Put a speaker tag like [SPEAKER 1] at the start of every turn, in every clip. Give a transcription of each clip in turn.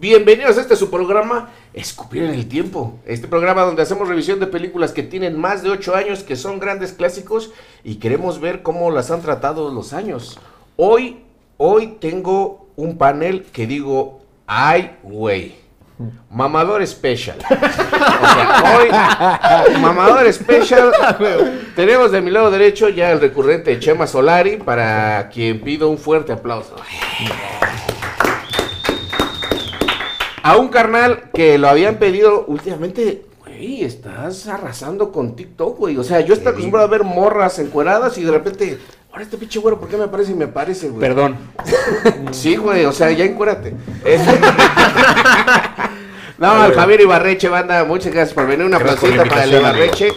[SPEAKER 1] Bienvenidos a este su programa Escupir en el Tiempo. Este programa donde hacemos revisión de películas que tienen más de 8 años, que son grandes clásicos y queremos ver cómo las han tratado los años. Hoy, hoy tengo un panel que digo, ay, güey. Mamador Special. O sea, hoy, Mamador Special. Tenemos de mi lado derecho ya el recurrente Chema Solari, para quien pido un fuerte aplauso a un carnal que lo habían pedido últimamente. Güey, estás arrasando con TikTok, güey. O sea, yo estoy acostumbrado a ver morras encueradas y de repente, ahora este pinche güero, ¿por qué me aparece y me aparece, güey?
[SPEAKER 2] Perdón.
[SPEAKER 1] sí, güey, o sea, ya encuérate. no, al Javier Ibarreche, banda, muchas gracias por venir. Una aplausita para el Ibarreche.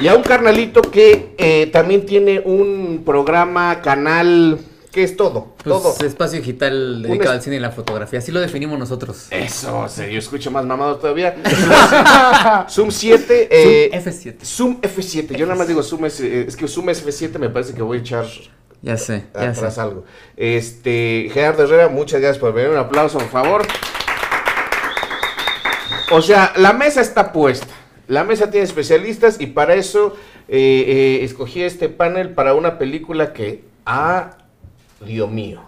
[SPEAKER 1] Y a un carnalito que eh, también tiene un programa, canal ¿Qué es todo?
[SPEAKER 2] Pues,
[SPEAKER 1] todo.
[SPEAKER 2] Espacio digital dedicado al cine y la fotografía. Así lo definimos nosotros.
[SPEAKER 1] Eso, yo escucho más mamado todavía. Zoom 7.
[SPEAKER 2] Eh, Zoom F7.
[SPEAKER 1] Zoom F7. Yo nada más digo Zoom S, es que Zoom F7 me parece que voy a echar.
[SPEAKER 2] Ya sé, ya
[SPEAKER 1] atrás algo. Este, Gerardo Herrera, muchas gracias por venir. Un aplauso, por favor. O sea, la mesa está puesta. La mesa tiene especialistas y para eso eh, eh, escogí este panel para una película que ha Dios mío.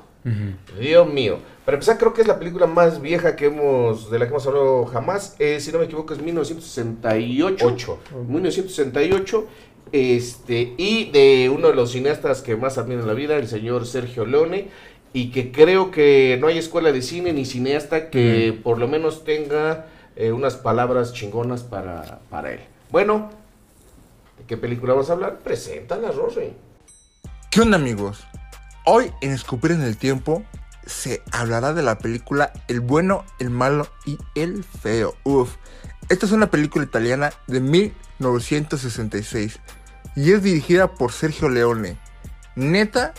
[SPEAKER 1] Dios mío. Para empezar, creo que es la película más vieja que hemos, de la que hemos hablado jamás. Eh, si no me equivoco, es 1968. 1968. Este, y de uno de los cineastas que más admiro en la vida, el señor Sergio Leone. Y que creo que no hay escuela de cine ni cineasta que por lo menos tenga eh, unas palabras chingonas para, para él. Bueno, ¿de qué película vamos a hablar? Preséntala, Rosy.
[SPEAKER 3] ¿Qué onda, amigos? Hoy en Escupir en el Tiempo se hablará de la película El bueno, el malo y el feo. Uf, esta es una película italiana de 1966 y es dirigida por Sergio Leone. Neta,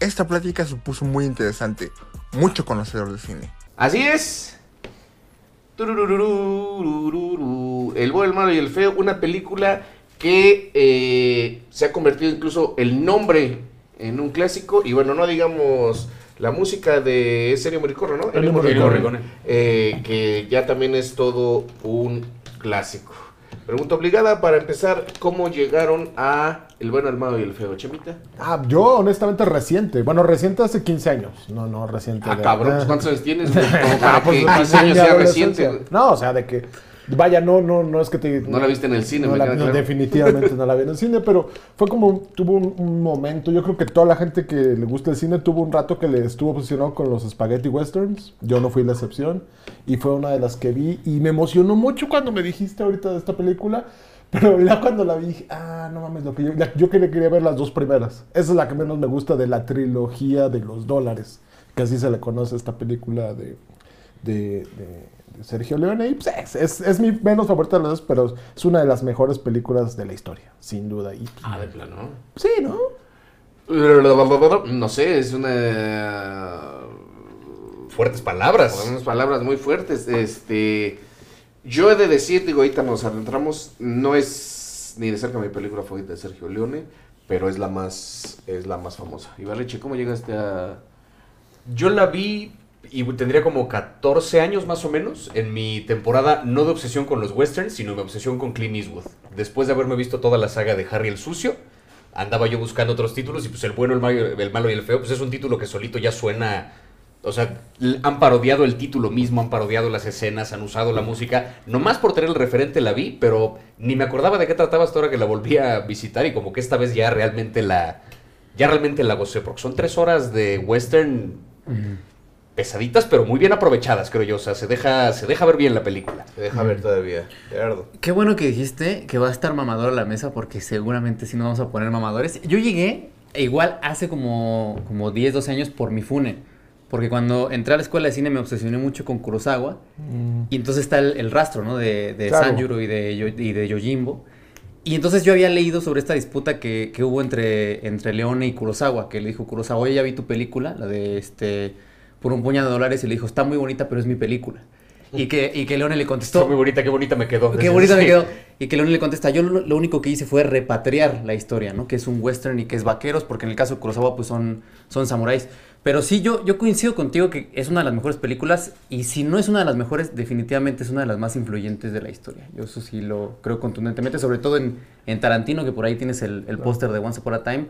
[SPEAKER 3] esta plática supuso muy interesante, mucho conocedor de cine.
[SPEAKER 1] Así es. El bueno, el malo y el feo, una película que eh, se ha convertido incluso el nombre en un clásico. Y bueno, no digamos la música de Sergio Morricone, ¿no?
[SPEAKER 2] El Morricone.
[SPEAKER 1] Eh, que ya también es todo un clásico. Pregunta obligada para empezar, ¿cómo llegaron a El bueno, el malo y el feo, Chemita?
[SPEAKER 4] Ah, yo honestamente reciente. Bueno, reciente hace 15 años. No, no, reciente.
[SPEAKER 1] Ah, cabrón, pues, ¿cuántos años tienes? para que 15 pues, años sea reciente.
[SPEAKER 4] No, o sea, de que Vaya, no, no, no es que te.
[SPEAKER 1] No la viste en el cine,
[SPEAKER 4] Definitivamente no la vi en el cine, pero fue como. Tuvo un, momento. Yo creo que toda la gente que le gusta el cine tuvo un rato que le estuvo posicionado con los spaghetti westerns. Yo no fui la excepción. Y fue una de las que vi. Y me emocionó mucho cuando me dijiste ahorita de esta película. Pero ya cuando la vi dije, ah, no mames, lo que yo, yo quería, quería ver las dos primeras. Esa es la que menos me gusta de la trilogía de los dólares, que así se le conoce esta película de, de Sergio Leone. Y pues, es, es, mi menos favorita de las dos, pero es una de las mejores películas de la historia, sin duda. Y,
[SPEAKER 1] ah, de plano.
[SPEAKER 4] Sí, ¿no?
[SPEAKER 1] No sé, es una.
[SPEAKER 2] Fuertes palabras.
[SPEAKER 1] Unas palabras muy fuertes. Este. Yo he de decir, digo, ahorita nos adentramos, no es ni de cerca mi película favorita de Sergio Leone, pero es la más, es la más famosa. Ibarreche, ¿cómo llegaste a...?
[SPEAKER 2] Yo la vi y tendría como 14 años más o menos en mi temporada, no de obsesión con los westerns, sino de obsesión con Clint Eastwood. Después de haberme visto toda la saga de Harry el Sucio, andaba yo buscando otros títulos y pues el bueno, el malo, el malo y el feo, pues es un título que solito ya suena... O sea, han parodiado el título mismo, han parodiado las escenas, han usado la música. Nomás por tener el referente la vi, pero ni me acordaba de qué trataba hasta ahora que la volví a visitar y como que esta vez ya realmente la... Ya realmente la gocé, porque son tres horas de western pesaditas, pero muy bien aprovechadas, creo yo. O sea, se deja, se deja ver bien la película.
[SPEAKER 1] Se deja ver todavía, Gerardo.
[SPEAKER 2] Qué bueno que dijiste que va a estar mamador a la mesa, porque seguramente sí nos vamos a poner mamadores. Yo llegué igual hace como, como 10, 12 años por mi fune. Porque cuando entré a la escuela de cine me obsesioné mucho con Kurosawa. Mm. Y entonces está el, rastro, ¿no? De, de Sanjuro y de, y de Yojimbo. Y entonces yo había leído sobre esta disputa que, que, hubo entre, entre Leone y Kurosawa. Que le dijo Kurosawa, oye, ya vi tu película, la de este por un puñado de dólares y le dijo, está muy bonita, pero es mi película.
[SPEAKER 5] Y que, y que Leone le
[SPEAKER 2] Está
[SPEAKER 5] contestó,
[SPEAKER 2] muy bonita, qué bonita me quedó.
[SPEAKER 5] Qué bonita me quedó. Y que Leone le contesta, yo lo, lo único que hice fue repatriar la historia, ¿no? Que es un western y que es vaqueros, porque en el caso de Kurosawa pues son, son samuráis. Pero sí, yo, yo coincido contigo que es una de las mejores películas y si no es una de las mejores, definitivamente es una de las más influyentes de la historia. Yo eso sí lo creo contundentemente, sobre todo en, en Tarantino, que por ahí tienes el, el póster de Once Upon a Time.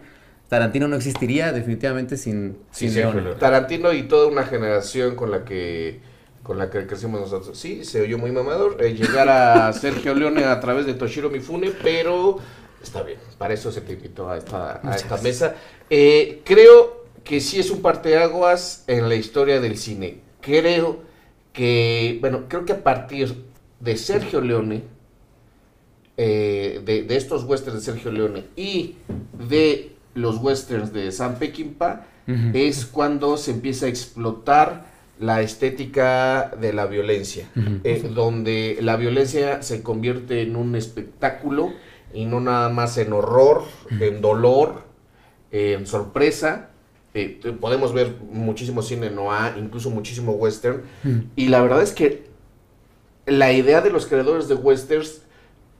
[SPEAKER 5] Tarantino no existiría definitivamente sin,
[SPEAKER 2] Sí,
[SPEAKER 5] sin
[SPEAKER 2] sí.
[SPEAKER 1] Tarantino y toda una generación con la que con la que crecimos nosotros. Sí, se oyó muy mamador eh, llegar a Sergio Leone a través de Toshiro Mifune, pero está bien, para eso se te invitó a esta, a esta mesa. Eh, creo que sí es un parteaguas en la historia del cine. Creo que, bueno, creo que a partir de Sergio Leone, eh, de, de estos westerns de Sergio Leone y de los westerns de Sam Peckinpah,
[SPEAKER 5] Ujú.
[SPEAKER 1] es cuando se empieza a explotar la estética de la violencia, eh, donde la violencia se convierte en un espectáculo y no nada más en horror, en dolor, en sorpresa. Eh, podemos ver muchísimo cine noir, incluso muchísimo western, y la verdad es que la idea de los creadores de westerns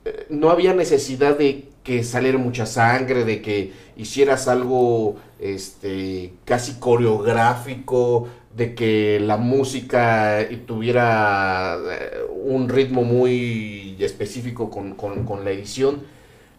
[SPEAKER 1] eh, no había necesidad de que saliera mucha sangre, de que hicieras algo este, casi coreográfico, de que la música tuviera eh, un ritmo muy específico con, con- con la edición.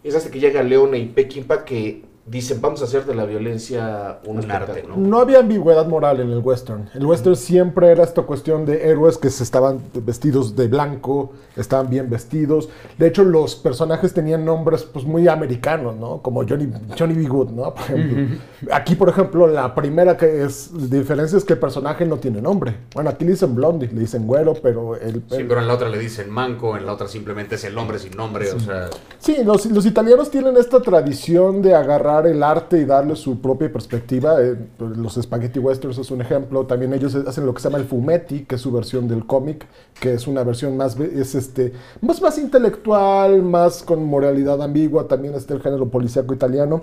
[SPEAKER 1] Es hasta que llega Leone y Peckinpah que dicen, vamos a hacer de la violencia un,
[SPEAKER 2] Un arte,
[SPEAKER 1] espectáculo".
[SPEAKER 4] No había ambigüedad moral en el western. El western siempre era esta cuestión de héroes que se estaban vestidos de blanco, estaban bien vestidos. De hecho, los personajes tenían nombres pues muy americanos, ¿no? Como Johnny, Johnny B. Good, ¿no? Por ejemplo. Aquí, por ejemplo, la primera que es diferencia es que el personaje no tiene nombre. Bueno, aquí le dicen Blondie, le dicen güero, pero el,
[SPEAKER 2] Sí, pero en la otra le dicen manco, en la otra simplemente es el hombre sin nombre, o sea...
[SPEAKER 4] Sí, los, los italianos tienen esta tradición de agarrar el arte y darle su propia perspectiva. Eh, los spaghetti westerns es un ejemplo. También ellos hacen lo que se llama el fumetti, que es su versión del cómic, que es una versión más, es este, más, más intelectual, más con moralidad ambigua. También está el género policíaco italiano.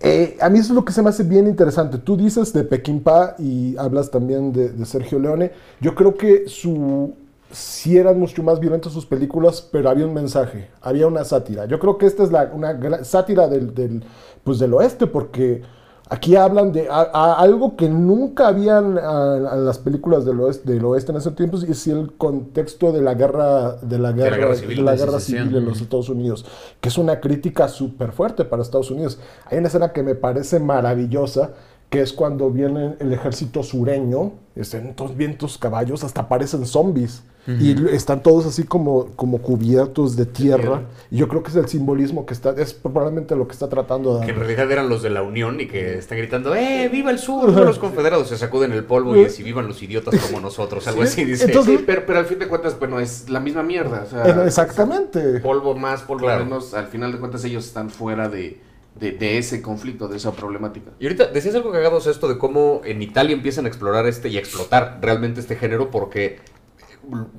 [SPEAKER 4] Eh, a mí eso es lo que se me hace bien interesante. Tú dices de Peckinpah y hablas también de, de Sergio Leone. Yo creo que su sí eran mucho más violentas sus películas, pero había un mensaje, había una sátira. Yo creo que esta es la, una sátira del, del, pues del oeste, porque aquí hablan de a- a algo que nunca habían a, las películas del oeste, del oeste en esos tiempos, y es el contexto de la guerra, de la guerra,
[SPEAKER 2] guerra civil,
[SPEAKER 4] de la
[SPEAKER 5] de
[SPEAKER 4] guerra civil en los Estados Unidos, que es una crítica súper fuerte para Estados Unidos. Hay una escena que me parece maravillosa, que es cuando viene el ejército sureño, están todos bien tus caballos, hasta parecen zombies. Y están todos así como, como cubiertos de tierra.
[SPEAKER 2] tierra.
[SPEAKER 4] Y yo creo que es el simbolismo que está, es probablemente lo que está tratando de
[SPEAKER 2] Que en realidad eran los de la Unión y que están gritando, ¡eh, viva el sur! ¡Viva los confederados! Se sacuden el polvo y así vivan los idiotas como nosotros, algo así dice.
[SPEAKER 4] Entonces-
[SPEAKER 1] Sí, pero, pero al fin de cuentas, bueno, es la misma mierda. o sea,
[SPEAKER 4] Eh, Exactamente.
[SPEAKER 1] polvo más, polvo
[SPEAKER 2] Claro.
[SPEAKER 1] menos, al final de cuentas ellos están fuera de, de, de ese conflicto, de esa problemática.
[SPEAKER 2] Y ahorita decías algo cagado, o sea, esto de cómo en Italia empiezan a explorar este y a explotar realmente este género porque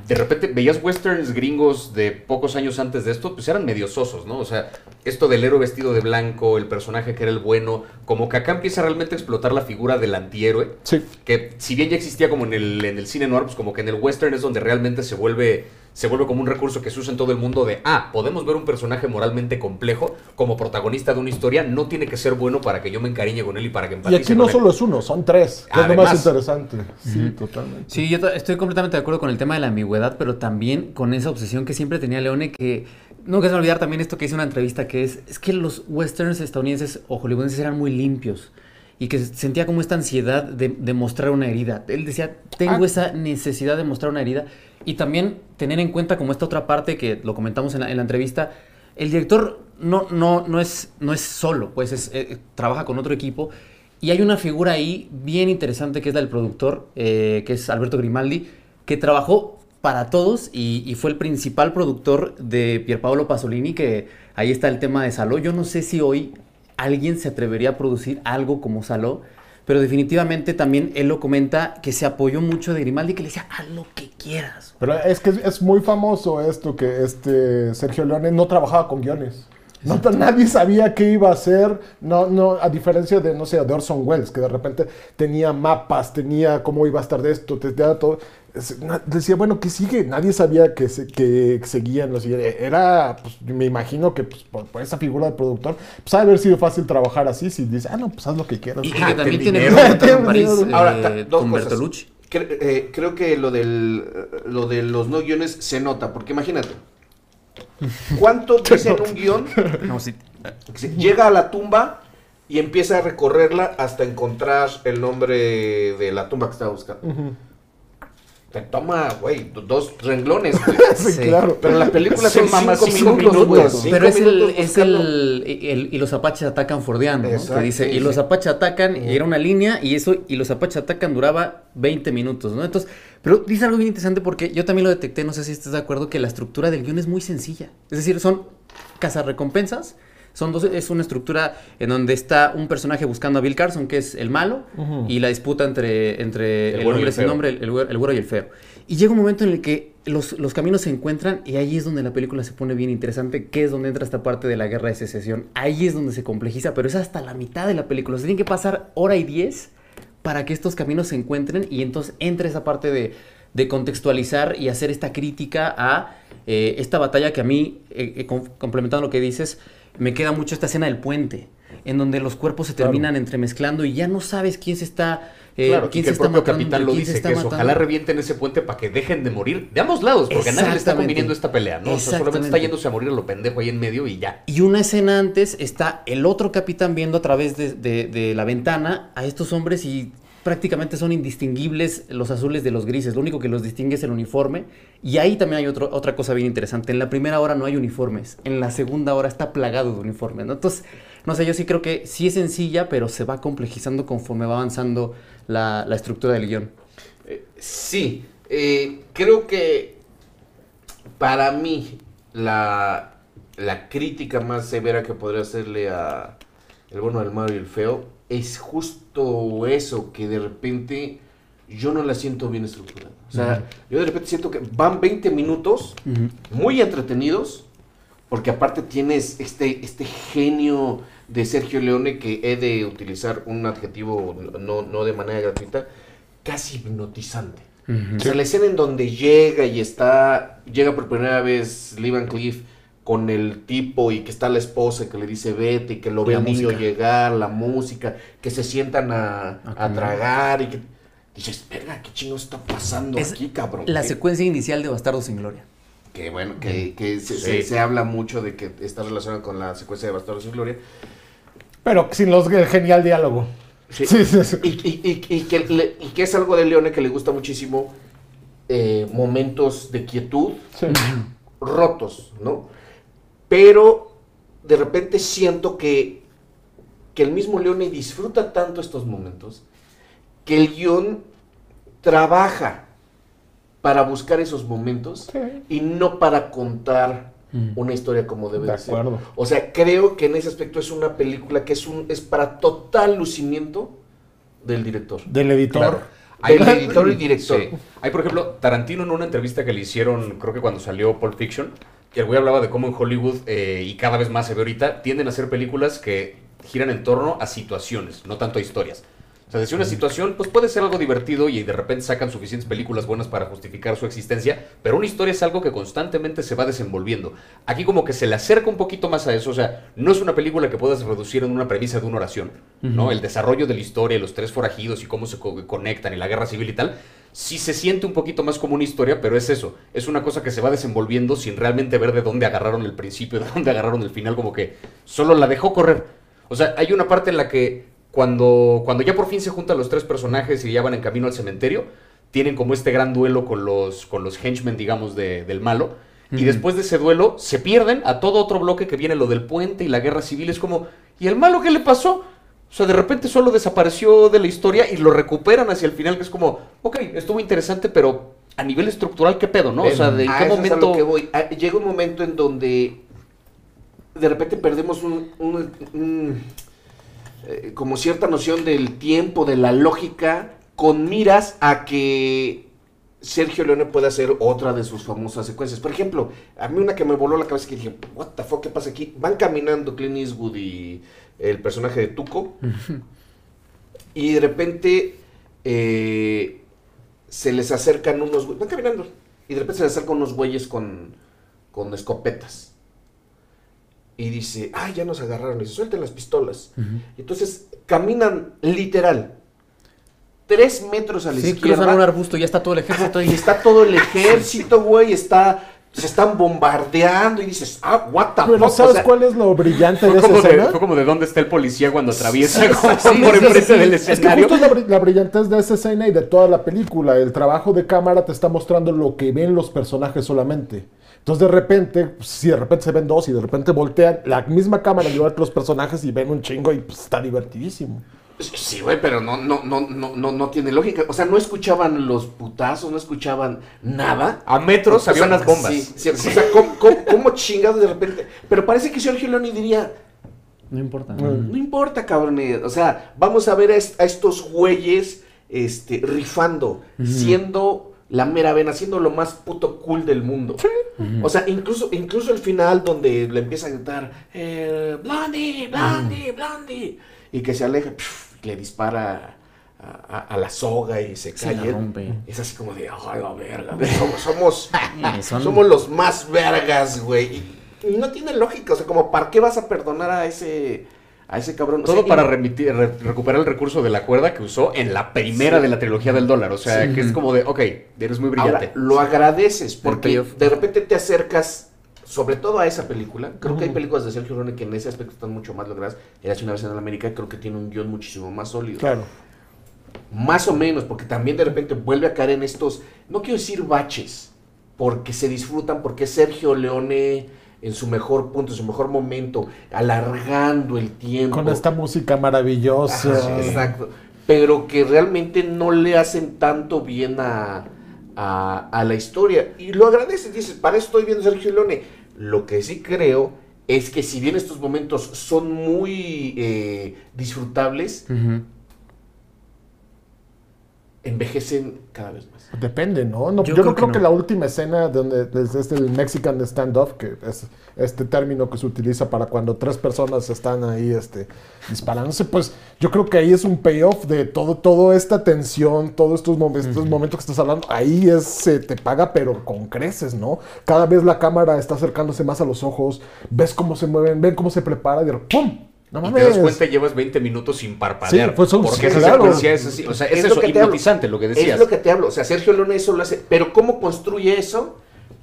[SPEAKER 2] de repente veías westerns gringos de pocos años antes de esto, pues eran medio sosos, ¿no? O sea, esto del héroe vestido de blanco, el personaje que era el bueno, como que acá empieza realmente a explotar la figura del antihéroe,
[SPEAKER 4] Sí.
[SPEAKER 2] que si bien ya existía como en el, en el cine noir, pues como que en el western es donde realmente se vuelve, se vuelve como un recurso que se usa en todo el mundo de, ah, podemos ver un personaje moralmente complejo como protagonista de una historia, no tiene que ser bueno para que yo me encariñe con él y para que
[SPEAKER 4] Y
[SPEAKER 2] empatice
[SPEAKER 4] aquí no
[SPEAKER 2] con él.
[SPEAKER 4] solo es uno, son tres. Que es lo más interesante. Sí, totalmente.
[SPEAKER 5] Sí, yo estoy completamente de acuerdo con el tema de la ambigüedad, pero también con esa obsesión que siempre tenía Leone, que nunca se olvidar también esto que hice en una entrevista, que es, es que los westerns estadounidenses o hollywoodenses eran muy limpios y que sentía como esta ansiedad de, de mostrar una herida. Él decía, tengo
[SPEAKER 4] Ah.
[SPEAKER 5] esa necesidad de mostrar una herida y también tener en cuenta como esta otra parte que lo comentamos en la, en la entrevista, el director no, no, no, es, no es solo, pues es, eh, trabaja con otro equipo y hay una figura ahí bien interesante que es la del productor, eh, que es Alberto Grimaldi, que trabajó para todos y, y fue el principal productor de Pierpaolo Pasolini, que ahí está el tema de Saló. Yo no sé si hoy alguien se atrevería a producir algo como Saló, pero definitivamente también él lo comenta que se apoyó mucho de Grimaldi, que le decía, haz lo que quieras.
[SPEAKER 4] Pero es que es, es muy famoso esto que este Sergio Leone no trabajaba con guiones. No, nadie sabía qué iba a hacer, no, no, a diferencia de, no sé, de Orson Welles, que de repente tenía mapas, tenía cómo iba a estar de esto, tenía todo. Decía, bueno, ¿qué sigue? Nadie sabía que, se, que seguían los Era, pues, me imagino que pues, por, por esa figura de productor, pues ha de haber sido fácil trabajar así, si dice, ah, no, pues haz lo que quieras.
[SPEAKER 5] Y, y que
[SPEAKER 2] Ah,
[SPEAKER 5] también tiene con París
[SPEAKER 4] Ahora,
[SPEAKER 5] eh,
[SPEAKER 1] Ahora, ta- dos
[SPEAKER 5] con
[SPEAKER 1] cosas.
[SPEAKER 5] Bertolucci.
[SPEAKER 1] Cre- eh, creo que lo, del, lo de los no guiones se nota, porque imagínate. ¿Cuánto dice en un guion?
[SPEAKER 5] No, sí.
[SPEAKER 1] se- Llega a la tumba y empieza a recorrerla hasta encontrar el nombre de la tumba que estaba buscando. Te toma, güey, do- dos renglones. güey.
[SPEAKER 4] Sí,
[SPEAKER 5] Sí.
[SPEAKER 4] claro.
[SPEAKER 1] Pero la película
[SPEAKER 2] Se
[SPEAKER 1] son
[SPEAKER 2] mama
[SPEAKER 1] cinco,
[SPEAKER 2] cinco
[SPEAKER 1] minutos, güey. Cinco
[SPEAKER 5] Pero es el, es el, el- Y los apaches atacan fordeando, ¿no? Que dice,
[SPEAKER 1] sí,
[SPEAKER 5] y los apaches atacan, y era una línea, y eso, y los apaches atacan duraba 20 minutos, ¿no? Entonces, pero dice algo bien interesante porque yo también lo detecté, no sé si estás de acuerdo, que la estructura del guion es muy sencilla. Es decir, son cazarrecompensas. Son dos, es una estructura en donde está un personaje buscando a Bill Carson, que es el malo, y la disputa entre, entre
[SPEAKER 2] El
[SPEAKER 5] el,
[SPEAKER 2] bueno y
[SPEAKER 5] hombre
[SPEAKER 2] el
[SPEAKER 5] sin
[SPEAKER 2] feo.
[SPEAKER 5] nombre, el, el güero el güero y el feo. Y llega un momento en el que los, los caminos se encuentran y ahí es donde la película se pone bien interesante, que es donde entra esta parte de la guerra de secesión. Ahí es donde se complejiza, pero es hasta la mitad de la película. Se tiene que pasar hora y diez para que estos caminos se encuentren y entonces entra esa parte de, de contextualizar y hacer esta crítica a eh, esta batalla que a mí, eh, eh, com- complementando lo que dices, me queda mucho esta escena del puente, en donde los cuerpos se
[SPEAKER 4] Claro.
[SPEAKER 5] terminan entremezclando y ya no sabes quién se está... eh,
[SPEAKER 2] Claro, que el propio
[SPEAKER 5] matando,
[SPEAKER 2] capitán lo dice, que es, ojalá revienten ese puente para que dejen de morir de ambos lados, porque a nadie le está conviniendo esta pelea, ¿no? O sea, solamente está yéndose a morir a lo pendejo ahí en medio y ya.
[SPEAKER 5] Y una escena antes está el otro capitán viendo a través de, de- de la ventana a estos hombres y prácticamente son indistinguibles los azules de los grises. Lo único que los distingue es el uniforme. Y ahí también hay otro- otra cosa bien interesante. En la primera hora no hay uniformes. En la segunda hora está plagado de uniformes. ¿no? Entonces, no sé, yo sí creo que sí es sencilla, pero se va complejizando conforme va avanzando la, la estructura del guion.
[SPEAKER 1] Eh, Sí, eh, creo que para mí la, la crítica más severa que podría hacerle a El bueno, el malo y el feo es justo eso, que de repente yo no la siento bien estructurada. O sea, yo de repente siento que van 20 minutos muy entretenidos, porque aparte tienes este, este genio de Sergio Leone que he de utilizar un adjetivo no, no de manera gratuita, casi hipnotizante. O sea, la escena en donde llega y está, llega por primera vez Lee Van Cleef con el tipo y que está la esposa que le dice vete y que lo ve
[SPEAKER 5] La
[SPEAKER 1] el niño llegar, la música, que se sientan a,
[SPEAKER 5] A
[SPEAKER 1] a tragar y que dices, verga, ¿qué chingo está pasando
[SPEAKER 5] Es
[SPEAKER 1] aquí, cabrón?
[SPEAKER 5] La
[SPEAKER 1] ¿Qué-
[SPEAKER 5] secuencia inicial de Bastardo sin Gloria.
[SPEAKER 1] que bueno, que, que se,
[SPEAKER 2] Sí.
[SPEAKER 1] se- se habla mucho de que está relacionado con la secuencia de Bastardos sin Gloria.
[SPEAKER 4] Pero sin los, el genial diálogo.
[SPEAKER 1] Sí.
[SPEAKER 4] Sí, sí.
[SPEAKER 1] Y, y- y- y que le- y que es algo de Leone que le gusta muchísimo, eh, momentos de quietud rotos, ¿no? Pero de repente siento que, que el mismo Leone disfruta tanto estos momentos que el guion trabaja para buscar esos momentos y no para contar
[SPEAKER 5] Mm.
[SPEAKER 1] una historia como debe
[SPEAKER 4] De
[SPEAKER 1] de, ser.
[SPEAKER 4] acuerdo.
[SPEAKER 1] O sea, creo que en ese aspecto es una película que es un es para total lucimiento del director.
[SPEAKER 4] Del editor.
[SPEAKER 2] Claro.
[SPEAKER 1] Del
[SPEAKER 2] Hay-
[SPEAKER 1] editor y director.
[SPEAKER 2] Sí. Hay, por ejemplo, Tarantino en una entrevista que le hicieron, creo que cuando salió Pulp Fiction, que el güey hablaba de cómo en Hollywood, eh, y cada vez más se ve ahorita, tienden a ser películas que giran en torno a situaciones, no tanto a historias. O sea, decir una situación, pues puede ser algo divertido y de repente sacan suficientes películas buenas para justificar su existencia, pero una historia es algo que constantemente se va desenvolviendo. Aquí como que se le acerca un poquito más a eso, o sea, no es una película que puedas reducir en una premisa de una oración, ¿no? El desarrollo de la historia, los tres forajidos y cómo se co- conectan y la guerra civil y tal, sí se siente un poquito más como una historia, pero es eso, es una cosa que se va desenvolviendo sin realmente ver de dónde agarraron el principio, de dónde agarraron el final, como que solo la dejó correr. O sea, hay una parte en la que cuando, cuando ya por fin se juntan los tres personajes y ya van en camino al cementerio, tienen como este gran duelo con los, con los henchmen, digamos, de- del malo. Y después de ese duelo se pierden a todo otro bloque que viene lo del puente y la guerra civil. Es como, ¿y el malo qué le pasó? O sea, de repente solo desapareció de la historia y lo recuperan hacia el final, que es como, ok, estuvo interesante, pero a nivel estructural, ¿qué pedo, no? O sea, ¿de qué momento...?
[SPEAKER 1] que voy. Ah, Llega un momento en donde de repente perdemos un, un- un, eh, como cierta noción del tiempo, de la lógica, con miras a que Sergio Leone puede hacer otra de sus famosas secuencias. Por ejemplo, a mí una que me voló la cabeza que dije, what the fuck, ¿qué pasa aquí? Van caminando Clint Eastwood y el personaje de Tuco. y de repente eh, se les acercan unos. Van caminando. Y de repente se les acercan unos güeyes con, con escopetas. Y dice, ay, ya nos agarraron. Y dice, suelten las pistolas. Entonces caminan literal. Tres metros a la
[SPEAKER 5] Sí,
[SPEAKER 1] izquierda.
[SPEAKER 5] cruzan un arbusto y ya está todo el ejército
[SPEAKER 1] Y
[SPEAKER 5] ahí.
[SPEAKER 1] está todo el ejército, güey, está, se están bombardeando y dices, ah, what the
[SPEAKER 4] Pero
[SPEAKER 1] fuck,
[SPEAKER 4] ¿sabes
[SPEAKER 1] o sea,
[SPEAKER 4] cuál es lo brillante de
[SPEAKER 2] Fue
[SPEAKER 4] esa
[SPEAKER 2] como de,
[SPEAKER 4] escena?
[SPEAKER 2] fue como de dónde está el policía cuando atraviesa como
[SPEAKER 1] sí,
[SPEAKER 2] por
[SPEAKER 1] sí,
[SPEAKER 2] enfrente
[SPEAKER 1] sí.
[SPEAKER 2] del
[SPEAKER 4] Es que
[SPEAKER 2] escenario.
[SPEAKER 4] justo es la, la brillantez de esa escena y de toda la película. El trabajo de cámara te está mostrando lo que ven los personajes solamente. Entonces de repente, pues, si de repente se ven dos y de repente voltean, la misma cámara lleva a los personajes y ven un chingo y pues, está divertidísimo.
[SPEAKER 1] Sí, güey, pero no, no, no, no, no, no tiene lógica. O sea, no escuchaban los putazos, no escuchaban nada.
[SPEAKER 2] A metros había unas bombas.
[SPEAKER 1] Sí, sí, o sea, ¿cómo, cómo, cómo chingados de repente? Pero parece que Sergio Leone diría,
[SPEAKER 5] No importa.
[SPEAKER 1] no importa, cabrones. O sea, vamos a ver a, est- a estos güeyes este, rifando, siendo la mera vena, siendo lo más puto cool del mundo. O sea, incluso, incluso el final donde le empieza a gritar, eh, Blondie, Blondie, Blondie. Y que se aleja, pf, le dispara a, a- a la soga y se cae.
[SPEAKER 5] la
[SPEAKER 1] él.
[SPEAKER 5] rompe.
[SPEAKER 1] Es así como de, ¡ay, la verga! güey, Somos, somos,
[SPEAKER 5] son-
[SPEAKER 1] somos los más vergas, güey. Y no tiene lógica, o sea, como, ¿para qué vas a perdonar a ese, a ese cabrón? O
[SPEAKER 2] Todo
[SPEAKER 1] sea, y-
[SPEAKER 2] para remitir, re- recuperar el recurso de la cuerda que usó en la primera
[SPEAKER 1] Sí.
[SPEAKER 2] de la trilogía del dólar. O sea, que es como de, ok, eres muy brillante.
[SPEAKER 1] Ahora, lo agradeces porque de repente te acercas, sobre todo a esa película. Creo que hay películas de Sergio Leone que en ese aspecto están mucho más logradas. Era una vez en América, creo que tiene un guion muchísimo más sólido.
[SPEAKER 4] Claro.
[SPEAKER 1] Más o menos, porque también de repente vuelve a caer en estos, no quiero decir baches, porque se disfrutan, porque Sergio Leone en su mejor punto, en su mejor momento, alargando el tiempo.
[SPEAKER 4] Con esta música maravillosa.
[SPEAKER 1] Ajá, exacto. Pero que realmente no le hacen tanto bien a, a- a la historia. Y lo agradeces, dices, para eso estoy viendo Sergio Leone. Lo que sí creo es que si bien estos momentos son muy eh, disfrutables. Envejecen cada vez más.
[SPEAKER 4] Depende, ¿no? No,
[SPEAKER 5] Yo
[SPEAKER 4] yo,
[SPEAKER 5] creo
[SPEAKER 4] no
[SPEAKER 5] que
[SPEAKER 4] creo que,
[SPEAKER 5] no.
[SPEAKER 4] la última escena donde es este el Mexican standoff, que es este término que se utiliza para cuando tres personas están ahí este, disparándose, pues yo creo que ahí es un payoff de todo, toda esta tensión, todos estos, mom- estos momentos que estás hablando, ahí es, se te paga pero con creces, ¿no? Cada vez la cámara está acercándose más a los ojos, ves cómo se mueven, ven cómo se prepara y de ¡pum! No
[SPEAKER 2] y
[SPEAKER 4] mames.
[SPEAKER 2] te das cuenta y llevas 20 minutos sin parpadear.
[SPEAKER 4] Sí, pues son-
[SPEAKER 2] porque esa
[SPEAKER 4] claro.
[SPEAKER 2] secuencia es así. O sea, es, eso,
[SPEAKER 1] que
[SPEAKER 2] hipnotizante lo que decías.
[SPEAKER 1] Es lo que te hablo. O sea, Sergio Leone eso lo hace. Pero ¿cómo construye eso?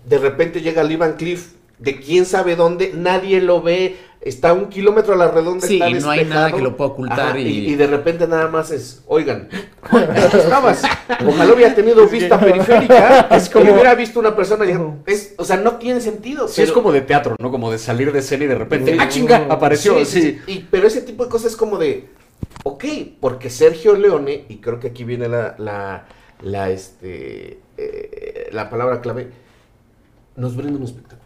[SPEAKER 1] De repente llega Lee Van Cliff de quién sabe dónde, nadie lo ve, está a un kilómetro a la redonda.
[SPEAKER 5] Sí,
[SPEAKER 1] está
[SPEAKER 5] y no hay nada que lo pueda ocultar
[SPEAKER 1] y...
[SPEAKER 5] y-
[SPEAKER 1] y de repente nada más es, oigan, estabas. Ojalá hubiera tenido vista periférica. Es como hubiera visto una persona. y es, o sea, no tiene sentido.
[SPEAKER 2] Sí, es como de teatro, ¿no? Como de salir de escena y de repente,
[SPEAKER 1] Sí.
[SPEAKER 2] ¡ah, chinga! Apareció, sí.
[SPEAKER 1] Sí, sí, sí. Y, pero ese tipo de cosas es como de, ok, porque Sergio Leone, y creo que aquí viene la, la, la, este, eh, la palabra clave, nos brinda un espectáculo.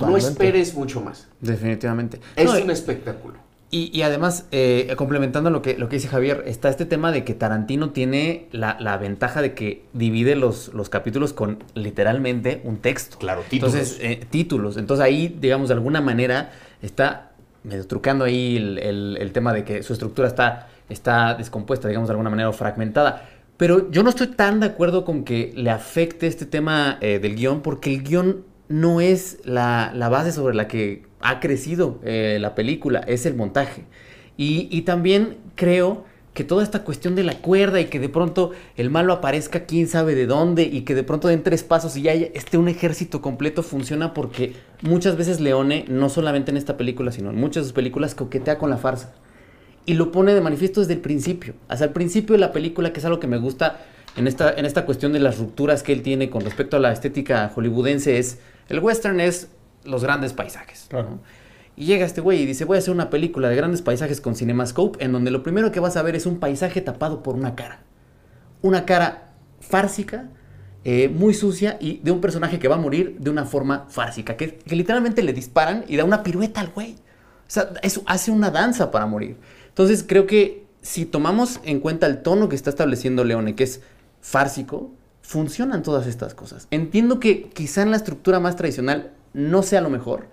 [SPEAKER 1] No esperes mucho más.
[SPEAKER 5] Definitivamente.
[SPEAKER 1] Es
[SPEAKER 5] No,
[SPEAKER 1] un espectáculo.
[SPEAKER 5] Y, y además, eh, complementando lo que, lo que dice Javier, está este tema de que Tarantino tiene la, la ventaja de que divide los, los capítulos con literalmente un texto.
[SPEAKER 2] Claro, títulos.
[SPEAKER 5] Entonces, eh, títulos. Entonces ahí, digamos, de alguna manera está medio trucando ahí el, el- el tema de que su estructura está, está descompuesta, digamos, de alguna manera o fragmentada. Pero yo no estoy tan de acuerdo con que le afecte este tema eh, del guion, porque el guion no es la, la base sobre la que ha crecido eh, la película, es el montaje. Y, y también creo que toda esta cuestión de la cuerda y que de pronto el malo aparezca quién sabe de dónde y que de pronto den tres pasos y ya esté un ejército completo funciona porque muchas veces Leone, no solamente en esta película, sino en muchas de sus películas, coquetea con la farsa. Y lo pone de manifiesto desde el principio. Hasta el principio de la película, que es algo que me gusta en esta, en esta cuestión de las rupturas que él tiene con respecto a la estética hollywoodense, es el western es los grandes paisajes.
[SPEAKER 4] Claro.
[SPEAKER 5] ¿no? Y llega este güey y dice, voy a hacer una película de grandes paisajes con CinemaScope, en donde lo primero que vas a ver es un paisaje tapado por una cara. Una cara fársica, eh, muy sucia y de un personaje que va a morir de una forma fársica, que, que literalmente le disparan y da una pirueta al güey. O sea, eso hace una danza para morir. Entonces creo que si tomamos en cuenta el tono que está estableciendo Leone, que es fársico, funcionan todas estas cosas. Entiendo que quizá en la estructura más tradicional no sea lo mejor,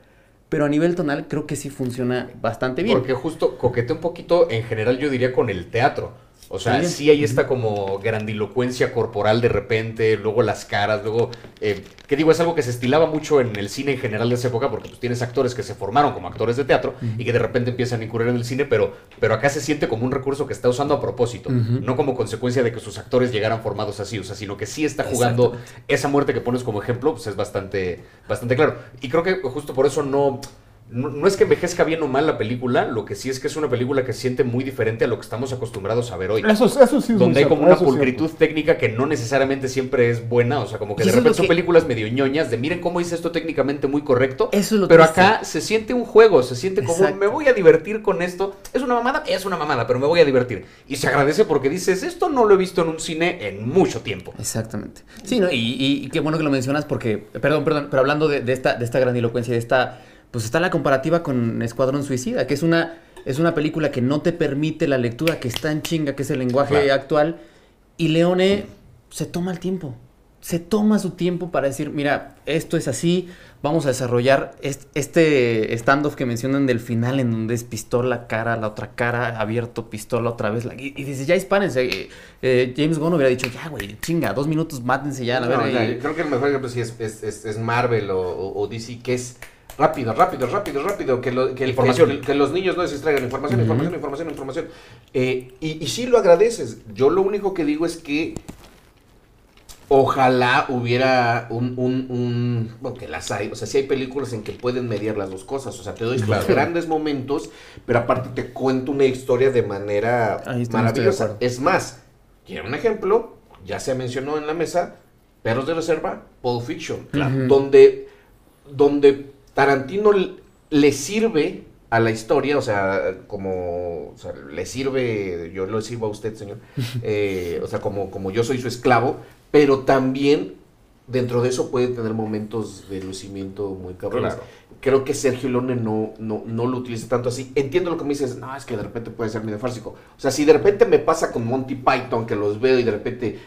[SPEAKER 5] pero a nivel tonal creo que sí funciona bastante bien.
[SPEAKER 2] Porque justo coquetea un poquito, en general yo diría, con el teatro. O sea,
[SPEAKER 5] También.
[SPEAKER 2] sí hay esta como grandilocuencia corporal de repente, luego las caras, luego... Eh, que digo, es algo que se estilaba mucho en el cine en general de esa época, porque pues, tienes actores que se formaron como actores de teatro y que de repente empiezan a incurrir en el cine, pero, pero acá se siente como un recurso que está usando a propósito, no como consecuencia de que sus actores llegaran formados así, o sea, sino que sí está jugando esa muerte que pones como ejemplo, pues es bastante, bastante claro. Y creo que justo por eso no... No, no es que envejezca bien o mal la película, lo que sí es que es una película que se siente muy diferente a lo que estamos acostumbrados a ver hoy.
[SPEAKER 4] Eso, eso sí es
[SPEAKER 2] donde hay
[SPEAKER 4] cierto,
[SPEAKER 2] como una pulcritud
[SPEAKER 4] cierto.
[SPEAKER 2] técnica que no necesariamente siempre es buena, o sea, como que de repente son
[SPEAKER 5] que-
[SPEAKER 2] películas medio ñoñas de miren cómo hice esto técnicamente muy correcto,
[SPEAKER 5] Eso es lo
[SPEAKER 2] pero
[SPEAKER 5] triste.
[SPEAKER 2] acá se siente un juego, se siente como
[SPEAKER 5] Exacto.
[SPEAKER 2] me voy a divertir con esto, es una mamada, es una mamada, pero me voy a divertir. Y se agradece porque dices, esto no lo he visto en un cine en mucho tiempo.
[SPEAKER 5] Exactamente. Sí, ¿no? y, y- y qué bueno que lo mencionas porque, perdón, perdón, pero hablando de, de esta, de esta grandilocuencia, de esta, pues está la comparativa con Escuadrón Suicida, que es una, es una película que no te permite la lectura, que está en chinga, que es el lenguaje
[SPEAKER 2] Claro.
[SPEAKER 5] actual, y Leone se toma el tiempo, se toma su tiempo para decir, mira, esto es así, vamos a desarrollar est- este standoff que mencionan del final, en donde es pistola, cara, la otra cara, abierto, pistola otra vez, la- y, y dices, ya dispárense, eh, eh, James Gunn hubiera dicho, ya, güey, chinga, dos minutos, mátense ya, a la
[SPEAKER 1] No,
[SPEAKER 5] verga",
[SPEAKER 1] ya,
[SPEAKER 5] y-
[SPEAKER 1] creo que el mejor ejemplo sí es, es, es- es Marvel o, o- o DC, que es rápido, rápido, rápido, rápido, que, lo- que, el- que- que los niños no se distraigan, información, información, información, información. Eh, y, y sí lo agradeces. Yo lo único que digo es que ojalá hubiera un, un, un bueno, que las hay, o sea, sí hay películas en que pueden mediar las dos cosas, o sea, te doy
[SPEAKER 2] Claro.
[SPEAKER 1] grandes momentos, pero aparte te cuento una historia de manera
[SPEAKER 5] de
[SPEAKER 1] maravillosa. Es más, quiero un ejemplo, ya se mencionó en la mesa, Perros de Reserva, Pulp Fiction,
[SPEAKER 5] Ujú.
[SPEAKER 1] donde, donde Tarantino le sirve a la historia, o sea, como, o sea, le sirve, yo lo sirvo a usted, señor, eh, o sea, como, como yo soy su esclavo, pero también dentro de eso puede tener momentos de lucimiento muy cabrones.
[SPEAKER 2] Claro.
[SPEAKER 1] Creo que Sergio Leone no, no, no lo utiliza tanto así. Entiendo lo que me dices, no, es que de repente puede ser medio fársico. O sea, si de repente me pasa con Monty Python, que los veo y de repente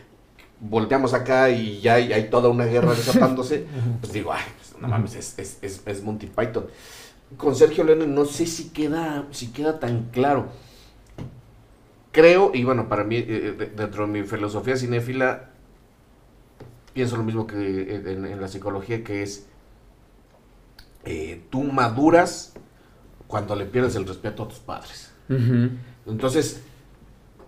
[SPEAKER 1] volteamos acá y ya hay, hay toda una guerra desatándose, pues digo, ay, pues, no mames, es, es, es, es Monty Python. Con Sergio Leone no sé si queda, si queda tan claro. Creo, y bueno, para mí, eh, de- dentro de mi filosofía cinéfila, pienso lo mismo que en, en la psicología, que es, eh, tú maduras cuando le pierdes el respeto a tus padres.
[SPEAKER 5] Ujú.
[SPEAKER 1] Entonces,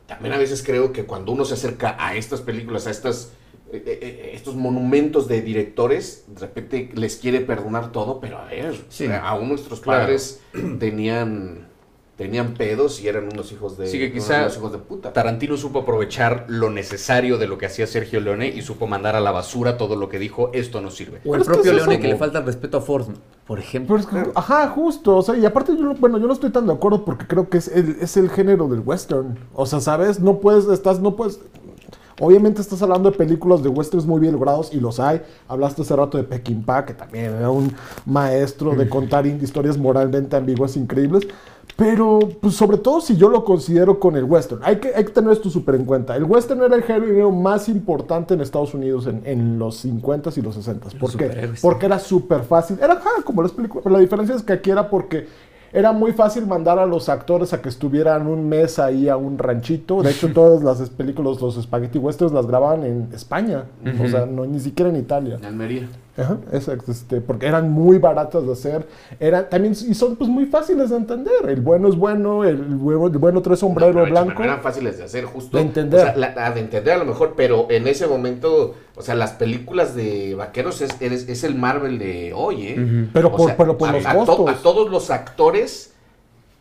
[SPEAKER 1] también a veces creo que cuando uno se acerca a estas películas, a estas, eh, eh, eh, estos monumentos de directores, de repente les quiere perdonar todo, pero a ver,
[SPEAKER 5] Sí.
[SPEAKER 1] aún nuestros
[SPEAKER 2] Claro.
[SPEAKER 1] padres tenían, tenían pedos y eran unos hijos de,
[SPEAKER 2] Sí, que
[SPEAKER 1] unos-
[SPEAKER 2] quizá
[SPEAKER 1] unos hijos de puta.
[SPEAKER 2] Tarantino supo aprovechar lo necesario de lo que hacía Sergio Leone y supo mandar a la basura todo lo que dijo, esto no sirve.
[SPEAKER 5] O el propio
[SPEAKER 4] es
[SPEAKER 5] Leone que le falta el respeto a Ford, por ejemplo.
[SPEAKER 4] Pero es que- ajá, justo. O sea, y aparte, yo, no- bueno, yo no estoy tan de acuerdo porque creo que es el, es el género del western. O sea, ¿sabes? No puedes, estás, no puedes. Obviamente estás hablando de películas de westerns muy bien logrados y los hay. Hablaste hace rato de Peckinpah, que también era un maestro de contar in- historias moralmente ambiguas increíbles. Pero, pues, sobre todo si yo lo considero con el western. Hay que, hay que tener esto súper en cuenta. El western era el género más importante en Estados Unidos en, en los 50s y los 60s. ¿Por qué? Porque era súper fácil. Era como las películas. Pero la diferencia es que aquí era porque era muy fácil mandar a los actores a que estuvieran un mes ahí a un ranchito. De hecho, todas las películas, los spaghetti westerns, las grababan en España. O sea, no, ni siquiera en Italia.
[SPEAKER 1] En Almería.
[SPEAKER 4] Ajá, exacto, este, porque eran muy baratas de hacer, eran también y son pues muy fáciles de entender. El bueno es bueno, el el bueno trae sombrero
[SPEAKER 1] No,
[SPEAKER 4] blanco.
[SPEAKER 1] No eran fáciles de hacer, justo.
[SPEAKER 4] De entender.
[SPEAKER 1] O sea, la- de entender a lo mejor, pero en ese momento, o sea, las películas de vaqueros es, es, es el Marvel de hoy, ¿eh?
[SPEAKER 4] Pero
[SPEAKER 1] O
[SPEAKER 4] por-
[SPEAKER 1] sea,
[SPEAKER 4] pero por
[SPEAKER 1] a,
[SPEAKER 4] los
[SPEAKER 1] a to-
[SPEAKER 4] costos.
[SPEAKER 1] a todos los actores,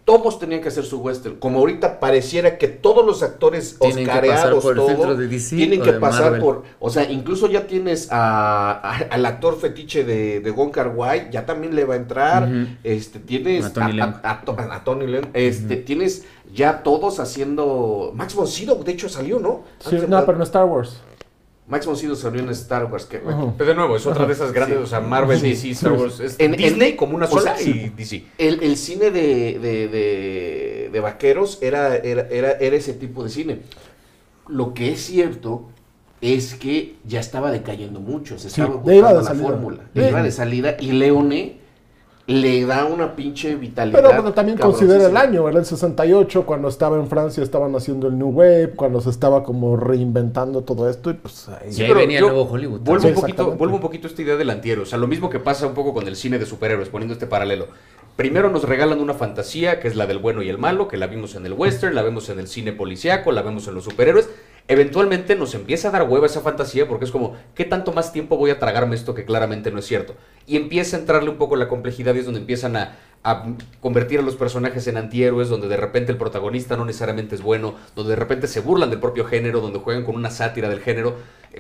[SPEAKER 1] todos tenían que hacer su western. Como ahorita pareciera que todos los actores
[SPEAKER 5] Tienen que pasar
[SPEAKER 1] oscareados,
[SPEAKER 5] el de DC
[SPEAKER 1] tienen
[SPEAKER 5] o
[SPEAKER 1] que
[SPEAKER 5] de
[SPEAKER 1] pasar
[SPEAKER 5] Marvel.
[SPEAKER 1] por. O sea, incluso ya tienes a, a- al actor fetiche de, de Wong Kar Wai, ya también le va a entrar. Este, tienes
[SPEAKER 5] A Tony Leung.
[SPEAKER 1] a, a To- a Tony Leung, Este, tienes ya todos haciendo. Max von Sydow, de hecho, salió, ¿no?
[SPEAKER 4] Sí, no, pero no Star Wars.
[SPEAKER 1] Max von Sydow salió en Star Wars. Que,
[SPEAKER 2] de nuevo, es otra de esas grandes,
[SPEAKER 1] Sí.
[SPEAKER 2] o sea, Marvel,
[SPEAKER 1] Sí,
[SPEAKER 2] DC, Star Wars, es
[SPEAKER 1] En- en-
[SPEAKER 2] Disney como una
[SPEAKER 1] o
[SPEAKER 2] sola
[SPEAKER 1] sea,
[SPEAKER 2] y
[SPEAKER 1] sí.
[SPEAKER 2] DC.
[SPEAKER 1] el, el cine de, de, de- de vaqueros era, era, era, era ese tipo de cine. Lo que es cierto es que ya estaba decayendo mucho, se
[SPEAKER 4] Sí,
[SPEAKER 1] estaba
[SPEAKER 4] iba de
[SPEAKER 1] la
[SPEAKER 4] salida.
[SPEAKER 1] fórmula,
[SPEAKER 4] Sí.
[SPEAKER 1] ya iba de salida y Leone le da una pinche vitalidad.
[SPEAKER 4] Pero bueno, también considera el año, ¿verdad? El 68, cuando estaba en Francia, estaban haciendo el New Wave, cuando se estaba como reinventando todo esto, y pues ahí.
[SPEAKER 5] Sí, ahí venía el nuevo Hollywood.
[SPEAKER 2] Vuelvo,
[SPEAKER 4] Sí,
[SPEAKER 2] un poquito,
[SPEAKER 4] exactamente.
[SPEAKER 2] vuelvo un poquito a esta idea del antihéroe. O sea, lo mismo que pasa un poco con el cine de superhéroes, poniendo este paralelo. Primero nos regalan una fantasía, que es la del bueno y el malo, que la vimos en el western, la vemos en el cine policíaco, la vemos en los superhéroes. Eventualmente nos empieza a dar hueva esa fantasía porque es como, ¿qué tanto más tiempo voy a tragarme esto que claramente no es cierto? Y empieza a entrarle un poco la complejidad y es donde empiezan a, a convertir a los personajes en antihéroes, donde de repente el protagonista no necesariamente es bueno, donde de repente se burlan del propio género, donde juegan con una sátira del género.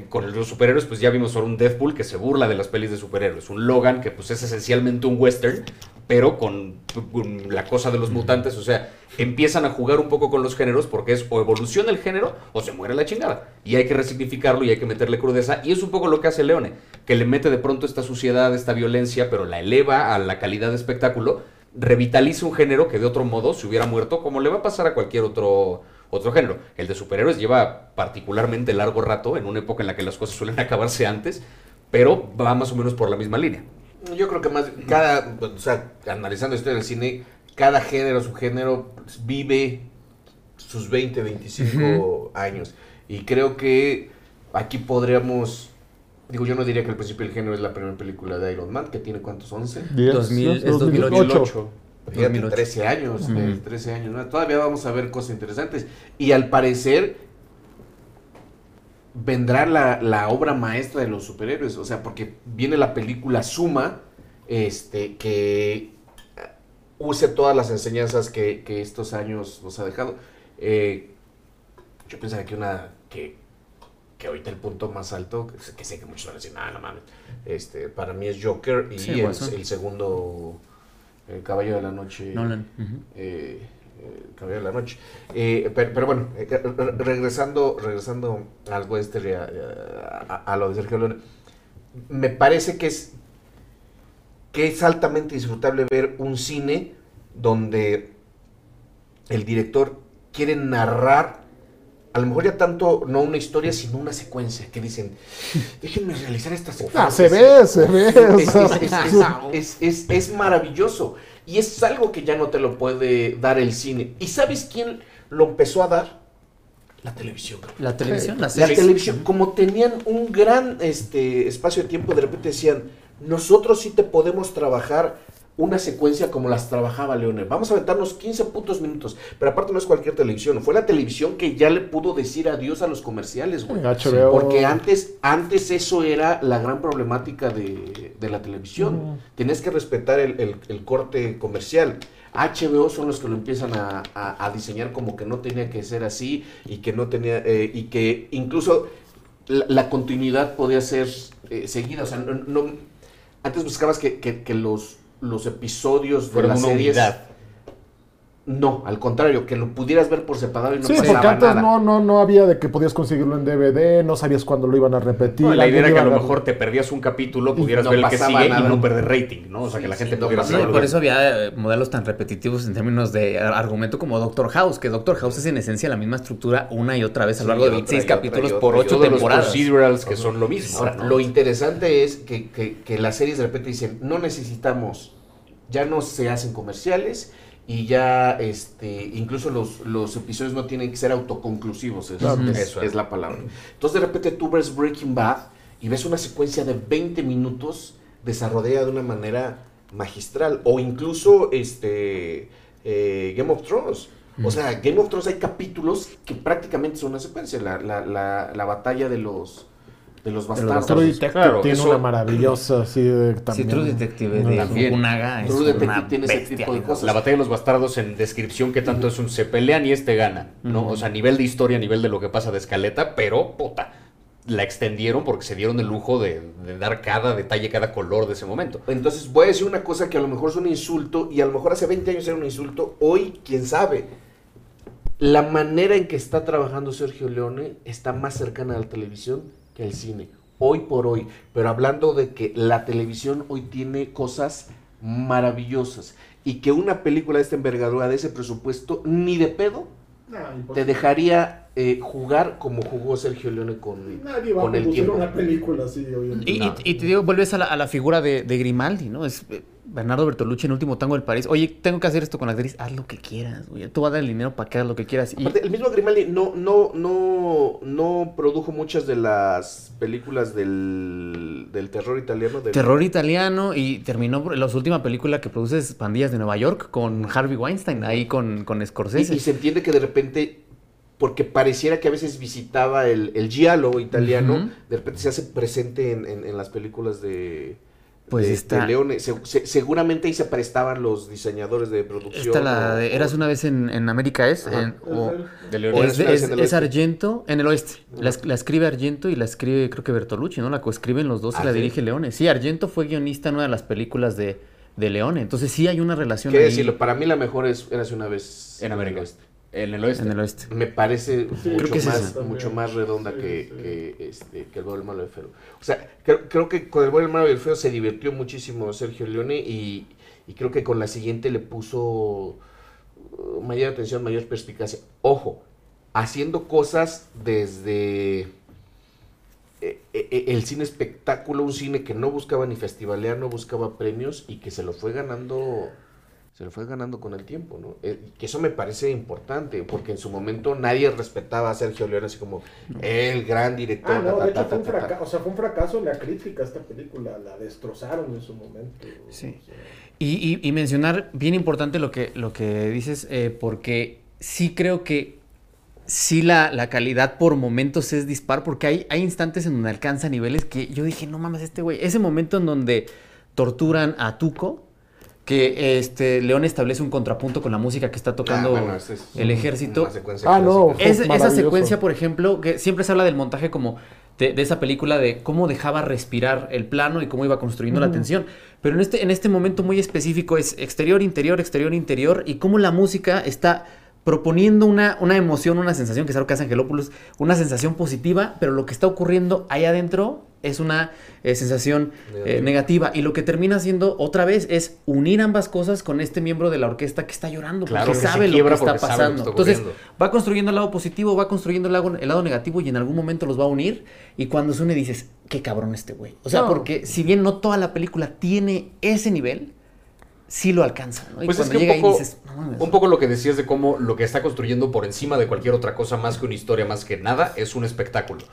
[SPEAKER 2] Con los superhéroes, pues ya vimos sobre un Deadpool que se burla de las pelis de superhéroes, un Logan que pues es esencialmente un western, pero con, con la cosa de los mutantes, o sea, empiezan a jugar un poco con los géneros porque es o evoluciona el género o se muere la chingada. Y hay que resignificarlo y hay que meterle crudeza. Y es un poco lo que hace Leone, que le mete de pronto esta suciedad, esta violencia, pero la eleva a la calidad de espectáculo, revitaliza un género que de otro modo se hubiera muerto, como le va a pasar a cualquier otro, otro género. El de superhéroes lleva particularmente largo rato, en una época en la que las cosas suelen acabarse antes, pero va más o menos por la misma línea.
[SPEAKER 1] Yo creo que más, cada, o sea, analizando esto del cine, cada género, subgénero, pues, vive sus 20, 25 años. Y creo que aquí podríamos, digo, yo no diría que el principio del género es la primera película de Iron Man, que tiene cuántos, 11.
[SPEAKER 4] 10,
[SPEAKER 5] 2000, es
[SPEAKER 4] 2008.
[SPEAKER 5] 2008.
[SPEAKER 1] Fíjate,
[SPEAKER 5] 2008.
[SPEAKER 1] 13 años, eh, 13 años. ¿no? Todavía vamos a ver cosas interesantes. Y al parecer vendrá la, la obra maestra de los superhéroes. O sea, porque viene la película Suma, este, que eh, use todas las enseñanzas que, que estos años nos ha dejado. Eh, yo pensaría que una que, que ahorita el punto más alto, que sé que, muchos van a decir, no, no mames, este, para mí es Joker y
[SPEAKER 5] Sí,
[SPEAKER 1] el segundo, el Caballo de la Noche.
[SPEAKER 5] Nolan.
[SPEAKER 1] eh, eh, Caballero de la Noche. Eh, pero, pero bueno, re- re- regresando, regresando al western a, a- a lo de Sergio Leone, me parece que es que es altamente disfrutable ver un cine donde el director quiere narrar a lo mejor ya tanto no una historia sino una secuencia que dicen déjenme realizar esta secuencia
[SPEAKER 4] Ah, se ve, se ve.
[SPEAKER 1] es, es- es- es- es- es maravilloso. Y es algo que ya no te lo puede dar el cine. ¿Y sabes quién lo empezó a dar? La televisión.
[SPEAKER 5] La televisión, la
[SPEAKER 1] La televisión, como tenían un gran este, espacio de tiempo, de repente decían, nosotros sí te podemos trabajar una secuencia como las trabajaba Leone. Vamos a aventarnos 15 putos minutos. Pero aparte no es cualquier televisión. Fue la televisión que ya le pudo decir adiós a los comerciales, güey.
[SPEAKER 4] HBO.
[SPEAKER 1] Porque antes, antes eso era la gran problemática de, de la televisión.
[SPEAKER 4] Ujú.
[SPEAKER 1] Tenías que respetar el, el- el corte comercial. HBO son los que lo empiezan a, a- a diseñar como que no tenía que ser así y que no tenía eh, y que incluso la, la continuidad podía ser eh, seguida. O sea, no, no- antes buscabas que, que- que los, los episodios de
[SPEAKER 2] Fueron
[SPEAKER 1] las
[SPEAKER 2] una
[SPEAKER 1] series
[SPEAKER 2] unidad.
[SPEAKER 1] No, al contrario, que lo pudieras ver por separado y no
[SPEAKER 4] Sí,
[SPEAKER 1] pasaba
[SPEAKER 4] porque antes
[SPEAKER 1] nada.
[SPEAKER 4] no, no, no había de que podías conseguirlo en DVD, no sabías cuándo lo iban a repetir.
[SPEAKER 2] No, la idea era que a lo mejor te perdías un capítulo, pudieras
[SPEAKER 1] no
[SPEAKER 2] ver el que sigue
[SPEAKER 1] nada.
[SPEAKER 2] y no perder rating, ¿no? O sea,
[SPEAKER 1] Sí,
[SPEAKER 2] que la
[SPEAKER 1] sí,
[SPEAKER 2] gente pudiera
[SPEAKER 5] Sí,
[SPEAKER 2] hacerlo.
[SPEAKER 5] por eso había eh, modelos tan repetitivos en términos de ar- argumento como Doctor House, que Doctor House es en esencia la misma estructura una y otra vez a lo
[SPEAKER 1] Sí,
[SPEAKER 5] largo de
[SPEAKER 1] otra
[SPEAKER 5] 26
[SPEAKER 1] y otra
[SPEAKER 5] capítulos por
[SPEAKER 1] otra y
[SPEAKER 5] 8
[SPEAKER 2] Todos los
[SPEAKER 5] temporadas.
[SPEAKER 2] procedurals que son lo mismo.
[SPEAKER 1] Ahora,
[SPEAKER 2] ¿no?
[SPEAKER 1] lo interesante es que, que- que las series de repente dicen, no necesitamos, ya no se hacen comerciales y ya este incluso los, los episodios no tienen que ser autoconclusivos, es,
[SPEAKER 4] Claro.
[SPEAKER 1] es-
[SPEAKER 2] Eso
[SPEAKER 1] es
[SPEAKER 2] es.
[SPEAKER 1] la palabra. Entonces de repente tú ves Breaking Bad y ves una secuencia de 20 minutos desarrollada de una manera magistral o incluso este eh, Game of Thrones. O sea, Game of Thrones hay capítulos que prácticamente son una secuencia. La, la, la, la batalla de los de los bastardos.
[SPEAKER 4] True Detective
[SPEAKER 2] Claro,
[SPEAKER 4] tiene
[SPEAKER 2] eso-
[SPEAKER 4] una maravillosa así de
[SPEAKER 5] Sí,
[SPEAKER 4] también.
[SPEAKER 5] True Detective de
[SPEAKER 2] También.
[SPEAKER 5] Fukunaga es
[SPEAKER 1] True Detective
[SPEAKER 5] una
[SPEAKER 1] tiene ese tipo de cosas.
[SPEAKER 2] La batalla de los bastardos en descripción que tanto es un se pelean y este gana, ¿no? O sea, a nivel de historia, a nivel de lo que pasa de escaleta, pero puta, la extendieron porque se dieron el lujo de, de dar cada detalle, cada color de ese momento.
[SPEAKER 1] Entonces voy a decir una cosa que a lo mejor es un insulto y a lo mejor hace 20 años era un insulto, hoy quién sabe. La manera en que está trabajando Sergio Leone está más cercana a la televisión que al cine, hoy por hoy. Pero hablando de que la televisión hoy tiene cosas maravillosas y que una película de esta envergadura, de ese presupuesto, ni de pedo te dejaría eh, jugar como jugó Sergio Leone con,
[SPEAKER 4] Nadie va
[SPEAKER 1] con
[SPEAKER 4] a
[SPEAKER 1] el
[SPEAKER 4] producir
[SPEAKER 1] tiempo.
[SPEAKER 4] una película así hoy en
[SPEAKER 5] Y,
[SPEAKER 4] día.
[SPEAKER 5] y- y te digo, vuelves a la, a la figura de, de Grimaldi, ¿no? Es eh, Bernardo Bertolucci en Último Tango del París. Oye, tengo que hacer esto con la actriz. Haz lo que quieras, güey. Tú vas a dar el dinero para que hagas lo que quieras. Y,
[SPEAKER 1] Aparte, el mismo Grimaldi no, no, no, no produjo muchas de las películas del, del terror italiano. del-
[SPEAKER 5] terror italiano y terminó la última película que produce es Pandillas de Nueva York con Harvey Weinstein, ahí con, con Scorsese.
[SPEAKER 1] y se entiende que de repente, porque pareciera que a veces visitaba el, el giallo italiano, de repente se hace presente en, en- en las películas de,
[SPEAKER 5] Pues
[SPEAKER 1] de,
[SPEAKER 5] está-
[SPEAKER 1] de Leone. Se- se- seguramente ahí se prestaban los diseñadores de producción.
[SPEAKER 5] Esta la
[SPEAKER 1] o-
[SPEAKER 5] de Eras una vez en, en América es,
[SPEAKER 1] Ajá.
[SPEAKER 5] en- o-
[SPEAKER 2] De León.
[SPEAKER 1] O
[SPEAKER 5] es, es-
[SPEAKER 1] en el
[SPEAKER 5] es
[SPEAKER 1] oeste.
[SPEAKER 5] Argento, en el oeste. La, es- la escribe Argento y la escribe creo que Bertolucci, ¿no? La coescriben los dos y
[SPEAKER 1] Ah,
[SPEAKER 5] la
[SPEAKER 1] ¿sí?
[SPEAKER 5] dirige Leone. Sí, Argento fue guionista en una de las películas de, de Leone. Entonces sí hay una relación
[SPEAKER 1] ¿Qué
[SPEAKER 5] ahí
[SPEAKER 1] decirlo? Para mí la mejor es Eras una vez
[SPEAKER 2] En América.
[SPEAKER 1] el oeste.
[SPEAKER 2] En el oeste.
[SPEAKER 5] en el oeste.
[SPEAKER 1] Me parece
[SPEAKER 4] creo
[SPEAKER 1] mucho,
[SPEAKER 5] que es
[SPEAKER 1] más, mucho más redonda
[SPEAKER 4] Sí,
[SPEAKER 1] que,
[SPEAKER 4] sí.
[SPEAKER 1] que, este, que el el malo y el feo. O sea, creo, creo que con el el malo y el feo se divirtió muchísimo Sergio Leone y, y creo que con la siguiente le puso uh, mayor atención, mayor perspicacia. Ojo, haciendo cosas desde eh, eh, el cine espectáculo, un cine que no buscaba ni festivalear, no buscaba premios y que se lo fue ganando se lo fue ganando con el tiempo, ¿no? Eh, que eso me parece importante, porque en su momento nadie respetaba a Sergio Leone así como el gran director.
[SPEAKER 4] Ah, no,
[SPEAKER 1] ta,
[SPEAKER 4] de
[SPEAKER 1] ta,
[SPEAKER 4] hecho
[SPEAKER 1] ta,
[SPEAKER 4] fue un fracaso, o sea, fue un fracaso la crítica a esta película, la destrozaron en su momento.
[SPEAKER 5] Sí.
[SPEAKER 4] O sea,
[SPEAKER 5] Y, y- y mencionar, bien importante lo que, lo que dices, eh, porque sí creo que sí la, la calidad por momentos es dispar, porque hay, hay instantes en donde alcanza niveles que yo dije, no mames, este güey, ese momento en donde torturan a Tuco, que este León establece un contrapunto con la música que está tocando
[SPEAKER 1] Ah, bueno, es
[SPEAKER 5] el ejército.
[SPEAKER 4] Ah, no.
[SPEAKER 5] Es- esa secuencia, por ejemplo, que siempre se habla del montaje como de, de esa película de cómo dejaba respirar el plano y cómo iba construyendo la tensión. Pero en este, en este momento muy específico es exterior, interior, exterior, interior y cómo la música está proponiendo una, una emoción, una sensación, que es algo que hace Angelopoulos, una sensación positiva, pero lo que está ocurriendo ahí adentro es una eh, sensación eh,
[SPEAKER 1] Negativa.
[SPEAKER 5] Y lo que termina haciendo otra vez es unir ambas cosas con este miembro de la orquesta que está llorando,
[SPEAKER 2] Claro,
[SPEAKER 5] porque
[SPEAKER 2] que
[SPEAKER 5] sabe lo que está
[SPEAKER 2] porque sabe lo que
[SPEAKER 5] pasando. Entonces, va construyendo el lado positivo, va construyendo el lado, el lado negativo y en algún momento los va a unir. Y cuando se une dices, qué cabrón este güey. O sea,
[SPEAKER 4] No.
[SPEAKER 5] porque si bien no toda la película tiene ese nivel, sí lo alcanza. ¿no? Y
[SPEAKER 2] Pues es que
[SPEAKER 5] llega
[SPEAKER 2] un poco,
[SPEAKER 5] ahí dices, no mames.
[SPEAKER 2] un poco lo que decías de cómo lo que está construyendo por encima de cualquier otra cosa, más que una historia, más que nada, es un espectáculo.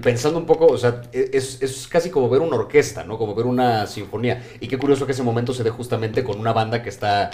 [SPEAKER 2] Pensando un poco, o sea, e, es, es casi como ver una orquesta, ¿no? Como ver una sinfonía. Y qué curioso que ese momento se dé justamente con una banda que está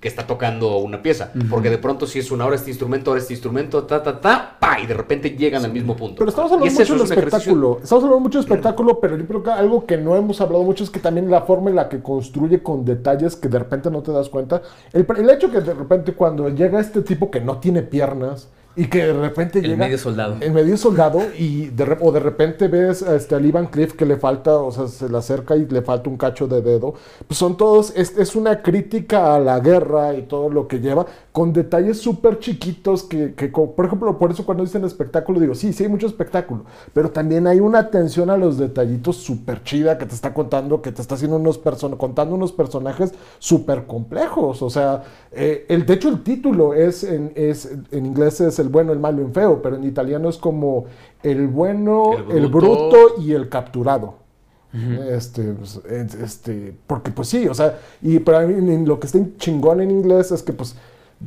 [SPEAKER 2] que está tocando una pieza. Porque de pronto si es una, ahora este instrumento, ahora este instrumento, ta, ta, ta, pa, y de repente llegan al mismo punto.
[SPEAKER 4] Pero estamos hablando mucho del
[SPEAKER 2] es un ejercicio-
[SPEAKER 4] espectáculo. Estamos hablando mucho de espectáculo, pero yo creo que algo que no hemos hablado mucho es que también la forma en la que construye con detalles que de repente no te das cuenta. El, el hecho que de repente cuando llega este tipo que no tiene piernas y que de repente
[SPEAKER 5] El
[SPEAKER 4] llega...
[SPEAKER 5] medio soldado.
[SPEAKER 4] El medio soldado y de, o de repente ves a este, al Ivan Cliff que le falta, o sea, se le acerca y le falta un cacho de dedo. Pues son todos, es, es una crítica a la guerra y todo lo que lleva, con detalles súper chiquitos que, que por ejemplo, por eso cuando dicen espectáculo, digo, sí, sí hay mucho espectáculo, pero también hay una atención a los detallitos súper chida que te está contando, que te está haciendo unos contando unos personajes súper complejos. O sea, eh, el, de hecho el título es en, es, en inglés es el bueno, el malo y el feo, pero en italiano es como el bueno,
[SPEAKER 2] El
[SPEAKER 4] el
[SPEAKER 2] bruto.
[SPEAKER 4] y el capturado. Este, pues, es- este, porque pues sí, o sea, y para mí lo que está chingón en inglés es que pues,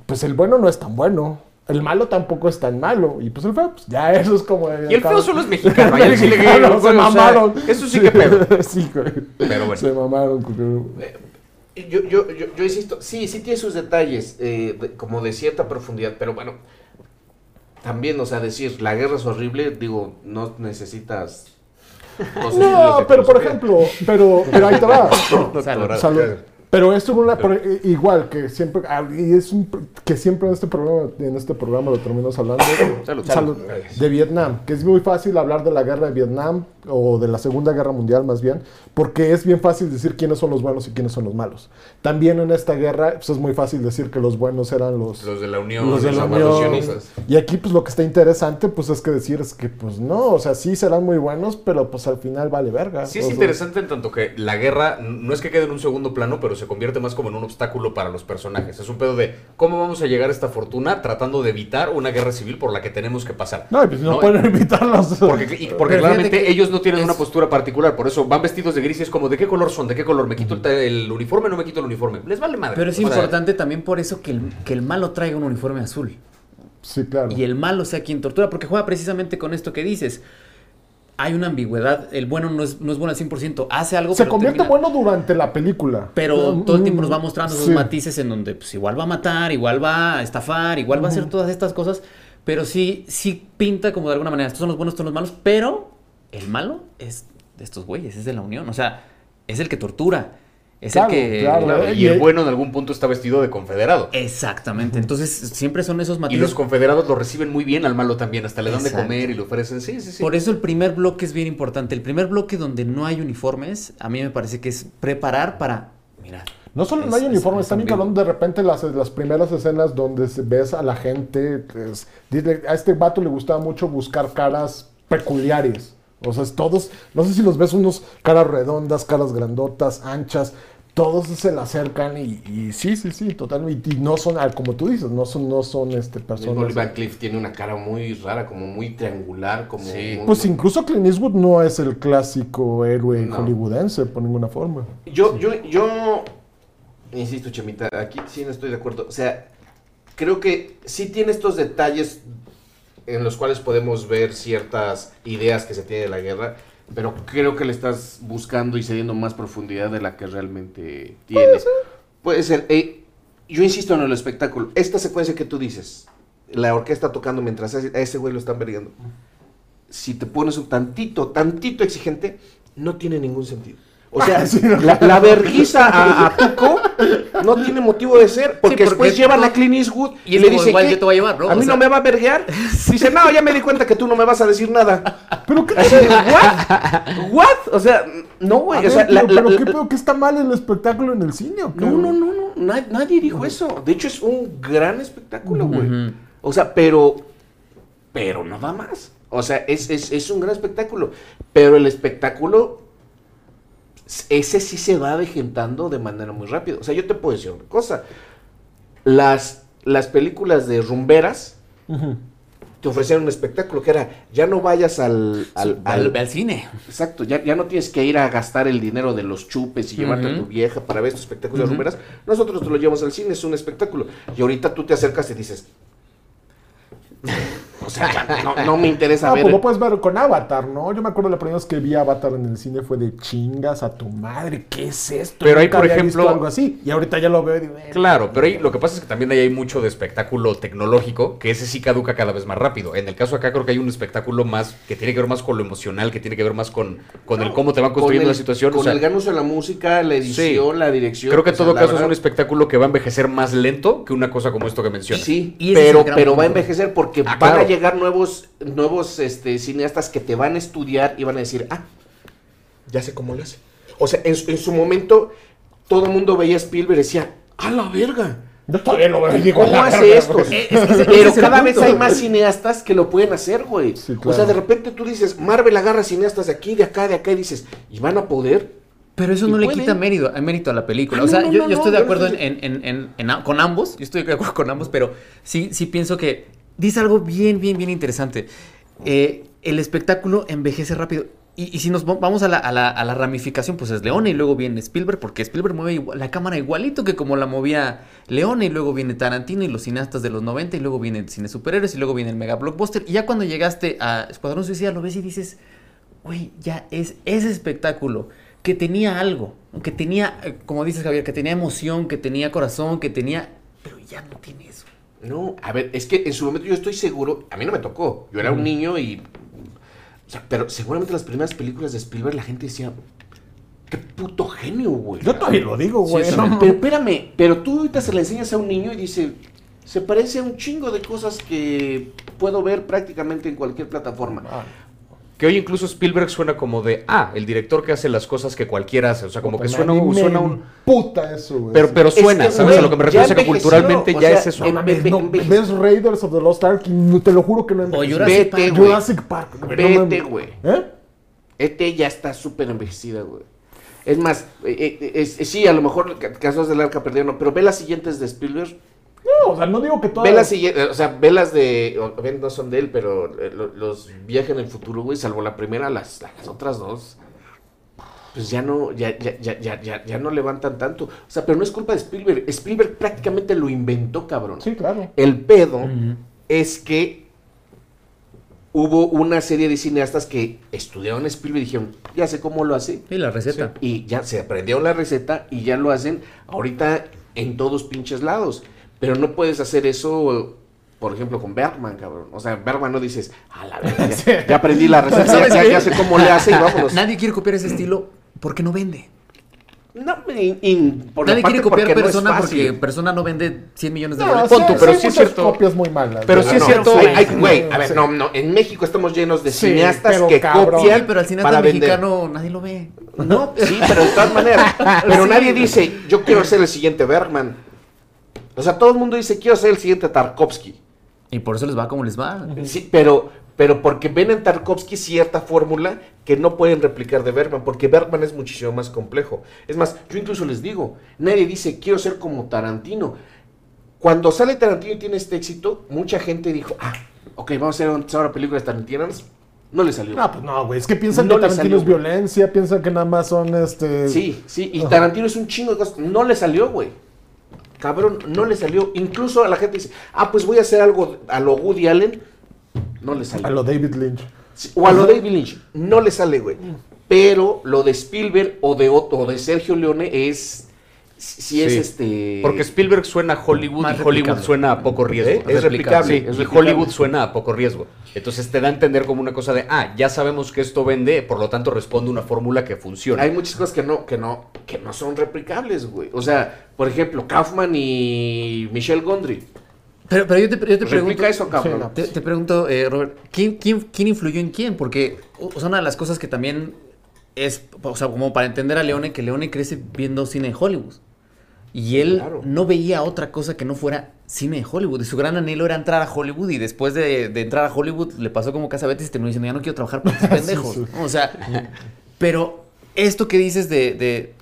[SPEAKER 4] pues el bueno no es tan bueno, el malo tampoco es tan malo, y pues el feo, pues ya eso es como...
[SPEAKER 2] Y el feo solo es mexicano.
[SPEAKER 4] Mexicano, se
[SPEAKER 2] güey, o sea,
[SPEAKER 4] mamaron.
[SPEAKER 2] Eso sí que pedo.
[SPEAKER 4] sí, güey.
[SPEAKER 2] Pero bueno.
[SPEAKER 4] Se mamaron. con-
[SPEAKER 1] Yo, yo, yo, yo insisto, sí, sí tiene sus detalles, eh, de- como de cierta profundidad, pero bueno, también, o sea, decir la guerra es horrible, digo, no necesitas...
[SPEAKER 4] No, pero por ejemplo, pero, pero ahí te va.
[SPEAKER 2] Doctorado.
[SPEAKER 4] Salud. Pero esto es una pero, eh, igual que siempre ah, y es un, que siempre en este programa en este programa lo terminamos hablando
[SPEAKER 2] Salud,
[SPEAKER 4] Salud.
[SPEAKER 2] salud.
[SPEAKER 4] de Vietnam, que es muy fácil hablar de la guerra de Vietnam o de la Segunda Guerra Mundial más bien, porque es bien fácil decir quiénes son los buenos y quiénes son los malos. También en esta guerra pues, es muy fácil decir que los buenos eran los,
[SPEAKER 2] Los de la Unión,
[SPEAKER 4] los de la
[SPEAKER 2] los
[SPEAKER 4] Unión. Y aquí pues lo que está interesante pues es que decir es que pues no, o sea, sí serán muy buenos, pero pues al final vale verga.
[SPEAKER 2] Sí
[SPEAKER 4] O
[SPEAKER 2] es
[SPEAKER 4] sea,
[SPEAKER 2] interesante en tanto que la guerra no es que quede en un segundo plano, pero se convierte más como en un obstáculo para los personajes. Es un pedo de cómo vamos a llegar a esta fortuna tratando de evitar una guerra civil por la que tenemos que pasar.
[SPEAKER 4] No, pues no,
[SPEAKER 2] No,
[SPEAKER 4] pueden evitarlos.
[SPEAKER 2] Porque, y- porque claramente ellos no tienen
[SPEAKER 5] es-
[SPEAKER 2] una postura particular, por eso van vestidos de gris y es como, ¿de qué color son? ¿De qué color? ¿Me quito el, el uniforme o no me quito el uniforme? Les vale madre.
[SPEAKER 5] Pero es
[SPEAKER 2] O sea,
[SPEAKER 5] importante también por eso que el, que el malo traiga un uniforme azul.
[SPEAKER 4] Sí, claro.
[SPEAKER 5] Y el malo sea quien tortura, porque juega precisamente con esto que dices. Hay una ambigüedad, el bueno no es, no es bueno al 100%, hace algo
[SPEAKER 4] Se
[SPEAKER 5] pero
[SPEAKER 4] convierte
[SPEAKER 5] termina-
[SPEAKER 4] bueno durante la película.
[SPEAKER 5] Pero
[SPEAKER 4] Mm,
[SPEAKER 5] todo el tiempo nos va mostrando esos
[SPEAKER 4] sí.
[SPEAKER 5] matices en donde pues igual va a matar, igual va a estafar, igual va a hacer todas estas cosas, pero sí, sí pinta como de alguna manera, estos son los buenos, estos son los malos, pero el malo es de estos güeyes, es de la unión, o sea, es el que tortura, es
[SPEAKER 4] Claro,
[SPEAKER 5] el que...
[SPEAKER 4] claro.
[SPEAKER 2] claro, y el bueno en algún punto está vestido de confederado.
[SPEAKER 5] Exactamente, entonces siempre son esos
[SPEAKER 2] Y
[SPEAKER 5] matices.
[SPEAKER 2] los confederados lo reciben muy bien al malo también, hasta le dan de comer y le ofrecen. Sí, sí, sí.
[SPEAKER 5] Por eso el primer bloque es bien importante. El primer bloque donde no hay uniformes, a mí me parece que es preparar para... Mira.
[SPEAKER 4] No solo no hay
[SPEAKER 5] es-
[SPEAKER 4] uniformes,
[SPEAKER 5] es
[SPEAKER 4] también
[SPEAKER 5] ambiguo.
[SPEAKER 4] cabrón, de repente las, las primeras escenas donde se- ves a la gente, pues, dile- a este vato le gustaba mucho buscar caras peculiares. O sea, es todos, no sé si los ves unos caras redondas, caras grandotas, anchas, todos se le acercan y, y sí, sí, sí, totalmente. Y no son, como tú dices, no son, no son este, personas.
[SPEAKER 1] Van Cleef tiene una cara muy rara, como muy triangular, como...
[SPEAKER 2] Sí.
[SPEAKER 1] muy-
[SPEAKER 4] Pues incluso Clint Eastwood no es el clásico héroe
[SPEAKER 1] No.
[SPEAKER 4] hollywoodense por ninguna forma.
[SPEAKER 1] Yo, yo, yo, insisto, Chemita, aquí sí no estoy de acuerdo. O sea, creo que sí tiene estos detalles en los cuales podemos ver ciertas ideas que se tiene de la guerra, pero creo que le estás buscando y cediendo más profundidad de la que realmente tienes. Puede ser. Eh, yo insisto en el espectáculo. Esta secuencia que tú dices, la orquesta tocando mientras a ese- güey lo están vergueando. Si te pones un tantito, tantito exigente, no tiene ningún sentido. O sea,
[SPEAKER 4] Sí, no.
[SPEAKER 1] la, la a, a Tuco no tiene motivo de ser, porque,
[SPEAKER 5] porque
[SPEAKER 1] después llevan a Clint Eastwood
[SPEAKER 5] y
[SPEAKER 1] y, le
[SPEAKER 5] como
[SPEAKER 1] dice
[SPEAKER 5] igual
[SPEAKER 1] que
[SPEAKER 5] yo te voy a llevar, ¿no?
[SPEAKER 1] a mí
[SPEAKER 5] O sea-
[SPEAKER 1] no me va a verguear. Dice, no, ya me di cuenta que tú no me vas a decir nada.
[SPEAKER 4] Pero qué
[SPEAKER 1] de, ¿What? ¿What? O sea, no, güey. O sea, la-
[SPEAKER 4] pero,
[SPEAKER 1] la-
[SPEAKER 4] qué pedo que está mal el espectáculo en el cine o qué?
[SPEAKER 1] no, no, no, no. na- nadie dijo eso. De hecho, es un gran espectáculo, güey.
[SPEAKER 5] Ujú.
[SPEAKER 1] O sea, pero. Pero no da más. O sea, es, es, es un gran espectáculo. Pero el espectáculo. Ese sí se va avejentando de manera muy rápida. O sea, yo te puedo decir una cosa. Las, las películas de rumberas te ofrecían un espectáculo que era, ya no vayas al... al,
[SPEAKER 5] Al,
[SPEAKER 1] al-
[SPEAKER 5] al cine.
[SPEAKER 1] Exacto, ya, ya no tienes que ir a gastar el dinero de los chupes y llevarte a tu vieja para ver estos espectáculos de rumberas. Nosotros te lo llevamos al cine, es un espectáculo. Y ahorita tú te acercas y dices... O sea, ya no, no me interesa
[SPEAKER 4] Ah,
[SPEAKER 1] ver...
[SPEAKER 4] lo puedes ver con Avatar, ¿no? Yo me acuerdo la primera vez que vi Avatar en el cine fue de chingas a tu madre, ¿qué es esto?
[SPEAKER 2] Pero ahí,
[SPEAKER 4] Nunca
[SPEAKER 2] por ejemplo-
[SPEAKER 4] algo así. Y ahorita ya lo veo y digo, eh,
[SPEAKER 2] Claro, pero ahí lo que pasa es que también ahí hay mucho de espectáculo tecnológico, que ese sí caduca cada vez más rápido. En el caso acá creo que hay un espectáculo más que tiene que ver más con lo emocional, que tiene que ver más con, con el cómo te van
[SPEAKER 1] con
[SPEAKER 2] construyendo
[SPEAKER 1] el-
[SPEAKER 2] la situación.
[SPEAKER 1] Con
[SPEAKER 2] o sea,
[SPEAKER 1] el gran uso de la música, la edición, la dirección.
[SPEAKER 2] creo que en
[SPEAKER 1] sea,
[SPEAKER 2] todo
[SPEAKER 1] la
[SPEAKER 2] caso es un espectáculo que va a envejecer más lento que una cosa como esto que mencionas.
[SPEAKER 1] Sí,
[SPEAKER 5] Y ese es
[SPEAKER 1] pero, pero va a envejecer porque
[SPEAKER 2] Ah,
[SPEAKER 1] van a
[SPEAKER 2] claro.
[SPEAKER 1] Llegar nuevos, nuevos este, cineastas que te van a estudiar y van a decir, ah, ya sé cómo lo hace. O sea, en, su- en su momento, todo el mundo veía a Spielberg y decía, a la verga.
[SPEAKER 4] yo todavía lo veo digo,
[SPEAKER 1] ¿Cómo
[SPEAKER 4] "La
[SPEAKER 1] hace
[SPEAKER 4] verga,
[SPEAKER 1] esto?
[SPEAKER 4] güey".
[SPEAKER 5] Eh,
[SPEAKER 1] Pero cada vez hay más cineastas que lo pueden hacer, güey.
[SPEAKER 4] Sí,
[SPEAKER 1] O
[SPEAKER 4] claro.
[SPEAKER 1] sea, de repente tú dices, Marvel agarra cineastas de aquí, de acá, de acá, y dices, ¿y van a poder?
[SPEAKER 5] Pero eso no le quita mérito, mérito a la película.
[SPEAKER 1] Ah,
[SPEAKER 5] o sea,
[SPEAKER 1] no, no,
[SPEAKER 5] yo,
[SPEAKER 1] no,
[SPEAKER 5] yo estoy
[SPEAKER 1] no,
[SPEAKER 5] de acuerdo en, en- en- con ambos. Yo estoy de acuerdo con ambos, pero sí, sí pienso que dice algo bien, bien, bien interesante. Eh, el espectáculo envejece rápido. Y, si nos va- vamos a la, ramificación, pues es Leone y luego viene Spielberg, porque Spielberg mueve la cámara igualito que como la movía Leone, y luego viene Tarantino y los cineastas de los 90, y luego viene el cine superhéroes, y luego viene el mega blockbuster. Y ya cuando llegaste a Escuadrón Suicida lo ves y dices, güey, ya es ese espectáculo que tenía algo, que tenía, eh, como dices Javier, que tenía emoción, que tenía corazón, que tenía... Pero ya no tiene eso.
[SPEAKER 1] No, a ver, es que en su momento yo estoy seguro, a mí no me tocó, yo era un niño y... O sea, pero seguramente las primeras películas de Spielberg la gente decía, qué puto genio, güey.
[SPEAKER 4] Yo todavía lo digo, güey.
[SPEAKER 5] sí,
[SPEAKER 4] no,
[SPEAKER 1] Pero espérame, pero tú ahorita se le enseñas a un niño y dice, se parece a un chingo de cosas que puedo ver prácticamente en cualquier plataforma.
[SPEAKER 4] Ah,
[SPEAKER 2] Que hoy incluso Spielberg suena como de, ah, el director que hace las cosas que cualquiera hace. O sea, como que suena, un- suena un...
[SPEAKER 4] Puta eso, güey.
[SPEAKER 2] Pero, pero
[SPEAKER 1] Es
[SPEAKER 2] suena,
[SPEAKER 1] que,
[SPEAKER 2] ¿sabes? a lo que me refiero es que culturalmente
[SPEAKER 1] o
[SPEAKER 2] ya
[SPEAKER 1] sea,
[SPEAKER 2] es eso.
[SPEAKER 4] no,
[SPEAKER 1] Ve- ve-
[SPEAKER 4] ves Raiders of the Lost Ark y te lo juro que no
[SPEAKER 5] O
[SPEAKER 4] envejeció.
[SPEAKER 5] Jurassic
[SPEAKER 1] Vete,
[SPEAKER 5] Park.
[SPEAKER 1] güey.
[SPEAKER 4] Jurassic Park.
[SPEAKER 1] Vete, güey.
[SPEAKER 4] ¿Eh?
[SPEAKER 1] ET ya está súper envejecida, güey. Es más, eh, eh, es- eh, sí, a lo mejor ca- casos del arca perdieron, pero ve las siguientes de Spielberg.
[SPEAKER 4] O sea, no digo que todas.
[SPEAKER 1] Ve las siguientes, o sea, ve las de, no son de él, pero eh, lo- los viajes en el futuro, güey, salvo la primera, las, las otras dos, pues ya no, ya, ya, ya, ya, ya, ya no levantan tanto. O sea, pero no es culpa de Spielberg. Spielberg prácticamente lo inventó, cabrón.
[SPEAKER 4] Sí, claro.
[SPEAKER 1] El pedo es que hubo una serie de cineastas que estudiaron Spielberg y dijeron, ya sé cómo lo hace.
[SPEAKER 5] Sí, la receta.
[SPEAKER 1] Y ya se aprendieron la receta y ya lo hacen ahorita en todos pinches lados. Pero no puedes hacer eso, por ejemplo, con Bergman, cabrón. O sea, Bergman no dices, a la verga, ya, ya aprendí la receta, ya, sé cómo le hace y vámonos.
[SPEAKER 5] Nadie quiere copiar ese estilo porque no vende.
[SPEAKER 1] No, in- in- por
[SPEAKER 5] Nadie quiere copiar
[SPEAKER 1] no
[SPEAKER 5] Persona porque Persona no vende 100 millones de
[SPEAKER 4] No,
[SPEAKER 5] dólares.
[SPEAKER 2] Pon tú, pero sí es cierto.
[SPEAKER 4] copias muy malas.
[SPEAKER 2] Pero sí es
[SPEAKER 1] No,
[SPEAKER 2] cierto,
[SPEAKER 1] hay-
[SPEAKER 2] güey.
[SPEAKER 1] a ver,
[SPEAKER 4] Sí.
[SPEAKER 1] no, no, en México estamos llenos de
[SPEAKER 4] Sí,
[SPEAKER 1] cineastas
[SPEAKER 4] pero
[SPEAKER 1] que
[SPEAKER 4] cabrón.
[SPEAKER 1] copian
[SPEAKER 5] Sí, pero al cineasta
[SPEAKER 1] para vender.
[SPEAKER 5] mexicano nadie lo ve.
[SPEAKER 1] No, sí, pero de todas maneras. Pero nadie dice, yo quiero ser el siguiente Bergman. O sea, todo el mundo dice, quiero ser el siguiente Tarkovsky.
[SPEAKER 5] Y por eso les va como les va.
[SPEAKER 1] Sí, pero, pero porque ven en Tarkovsky cierta fórmula que no pueden replicar de Bergman, porque Bergman es muchísimo más complejo. Es más, yo incluso les digo, nadie dice, quiero ser como Tarantino. Cuando sale Tarantino y tiene este éxito, mucha gente dijo, ah, ok, vamos a hacer ahora películas tarantinas. No le salió.
[SPEAKER 4] No, pues no, güey. Es que piensan
[SPEAKER 1] No
[SPEAKER 4] que Tarantino
[SPEAKER 1] salió,
[SPEAKER 4] es violencia, piensan que nada más son este.
[SPEAKER 1] Sí, sí, y Tarantino es un chingo de cosas. No le salió, güey. Cabrón, no le salió. Incluso a la gente dice, ah, pues voy a hacer algo a lo Woody Allen. No le salió.
[SPEAKER 4] A lo David Lynch.
[SPEAKER 1] Sí, O a lo David Lynch. No le sale, güey. Pero lo de Spielberg o de Otto o de Sergio Leone es. Sí, es
[SPEAKER 2] Sí.
[SPEAKER 1] este.
[SPEAKER 2] Porque Spielberg suena a Hollywood y Hollywood suena a poco riesgo.
[SPEAKER 1] ¿Eh? Es replicable,
[SPEAKER 2] Sí,
[SPEAKER 1] es
[SPEAKER 2] y. Hollywood suena a poco riesgo. Entonces te da a entender como una cosa de, ah, ya sabemos que esto vende, por lo tanto responde una fórmula que funciona.
[SPEAKER 1] Hay muchas cosas que no, que no, que no son replicables, güey. O sea, por ejemplo, Kaufman y Michelle Gondry.
[SPEAKER 5] Pero, pero yo te, yo te pregunto.
[SPEAKER 1] Eso.
[SPEAKER 4] Sí.
[SPEAKER 5] Te, te pregunto, eh, Robert, ¿quién, quién, quién influyó en quién? Porque o sea, una de las cosas que también es, o sea, como para entender a Leone, que Leone crece viendo cine en Hollywood. Y él
[SPEAKER 1] Claro.
[SPEAKER 5] no veía otra cosa que no fuera cine en Hollywood. Y su gran anhelo era entrar a Hollywood. Y después de, de entrar a Hollywood, le pasó como Casa Betis y terminó diciendo, ya no quiero trabajar para estos pendejos.
[SPEAKER 4] sí.
[SPEAKER 5] O sea, pero esto que dices de, de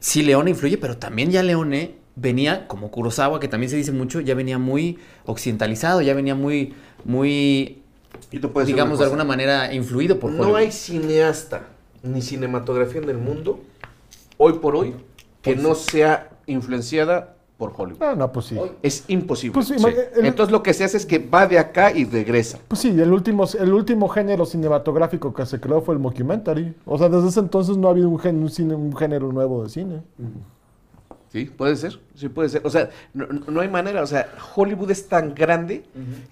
[SPEAKER 5] sí, Leone influye, pero también ya Leone venía, como Kurosawa, que también se dice mucho, ya venía muy occidentalizado, ya venía muy, muy,
[SPEAKER 1] Y tú puedes decir
[SPEAKER 5] digamos, de alguna manera influido por
[SPEAKER 1] No
[SPEAKER 5] Hollywood.
[SPEAKER 1] hay cineasta ni cinematografía en el mundo, hoy por hoy, que no sea influenciada por Hollywood.
[SPEAKER 4] Ah, no, pues sí.
[SPEAKER 1] Es imposible.
[SPEAKER 4] Pues sí,
[SPEAKER 1] Sí.
[SPEAKER 4] ma- el-
[SPEAKER 1] Entonces lo que se hace es que va de acá y regresa.
[SPEAKER 4] Pues sí, el último, el último género cinematográfico que se creó fue el mockumentary. O sea, desde ese entonces no ha habido un, gen- un cine- un género nuevo de cine.
[SPEAKER 1] Sí, puede ser, sí puede ser. O sea, no, hay manera, o sea, Hollywood es tan grande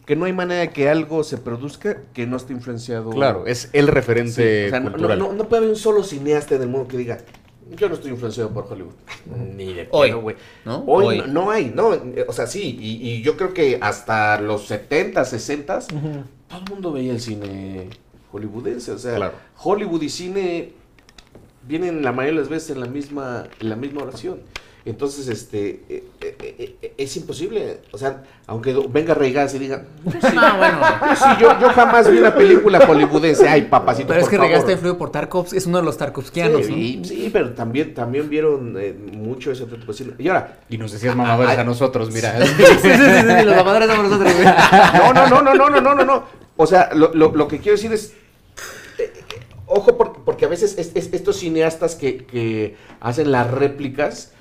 [SPEAKER 1] que no hay manera de que algo se produzca que no esté influenciado.
[SPEAKER 2] Claro, es el
[SPEAKER 1] Sí,
[SPEAKER 2] referente
[SPEAKER 1] o sea, no,
[SPEAKER 2] cultural.
[SPEAKER 1] no- no puede haber un solo cineasta en el mundo que diga, yo no estoy influenciado por Hollywood. Ni de
[SPEAKER 5] Hoy,
[SPEAKER 1] güey.
[SPEAKER 5] ¿no?
[SPEAKER 1] Hoy,
[SPEAKER 5] Hoy.
[SPEAKER 1] No, hay, no. O sea, sí, y, y yo creo que hasta los 70, 60, todo el mundo veía el cine hollywoodense. O sea,
[SPEAKER 2] Claro.
[SPEAKER 1] Hollywood y cine vienen la mayoría de las veces en la misma, en la misma oración. Entonces, este, eh, eh, eh, es imposible. O sea, aunque venga Regas y diga,
[SPEAKER 5] bueno.
[SPEAKER 1] sí, yo, yo jamás vi una película hollywoodense. Ay, papacito,
[SPEAKER 5] Pero es
[SPEAKER 1] por
[SPEAKER 5] que
[SPEAKER 1] favor".
[SPEAKER 5] Regaste influido por Tarkovsky, es uno de los Tarkovskianos.
[SPEAKER 1] Sí,
[SPEAKER 5] ¿no?
[SPEAKER 1] sí, pero también, también vieron eh, mucho ese tipo de cine. Y ahora,
[SPEAKER 2] Y nos decías mamadores
[SPEAKER 1] Ah,
[SPEAKER 2] a nosotros, mira.
[SPEAKER 5] Sí, sí, sí, sí, sí, los mamadores somos nosotros, güey.
[SPEAKER 1] no, no, no, no, no, no, no, no, no. O sea, lo, lo, lo que quiero decir es, ojo, por- porque a veces es- es- estos cineastas que, que hacen las réplicas,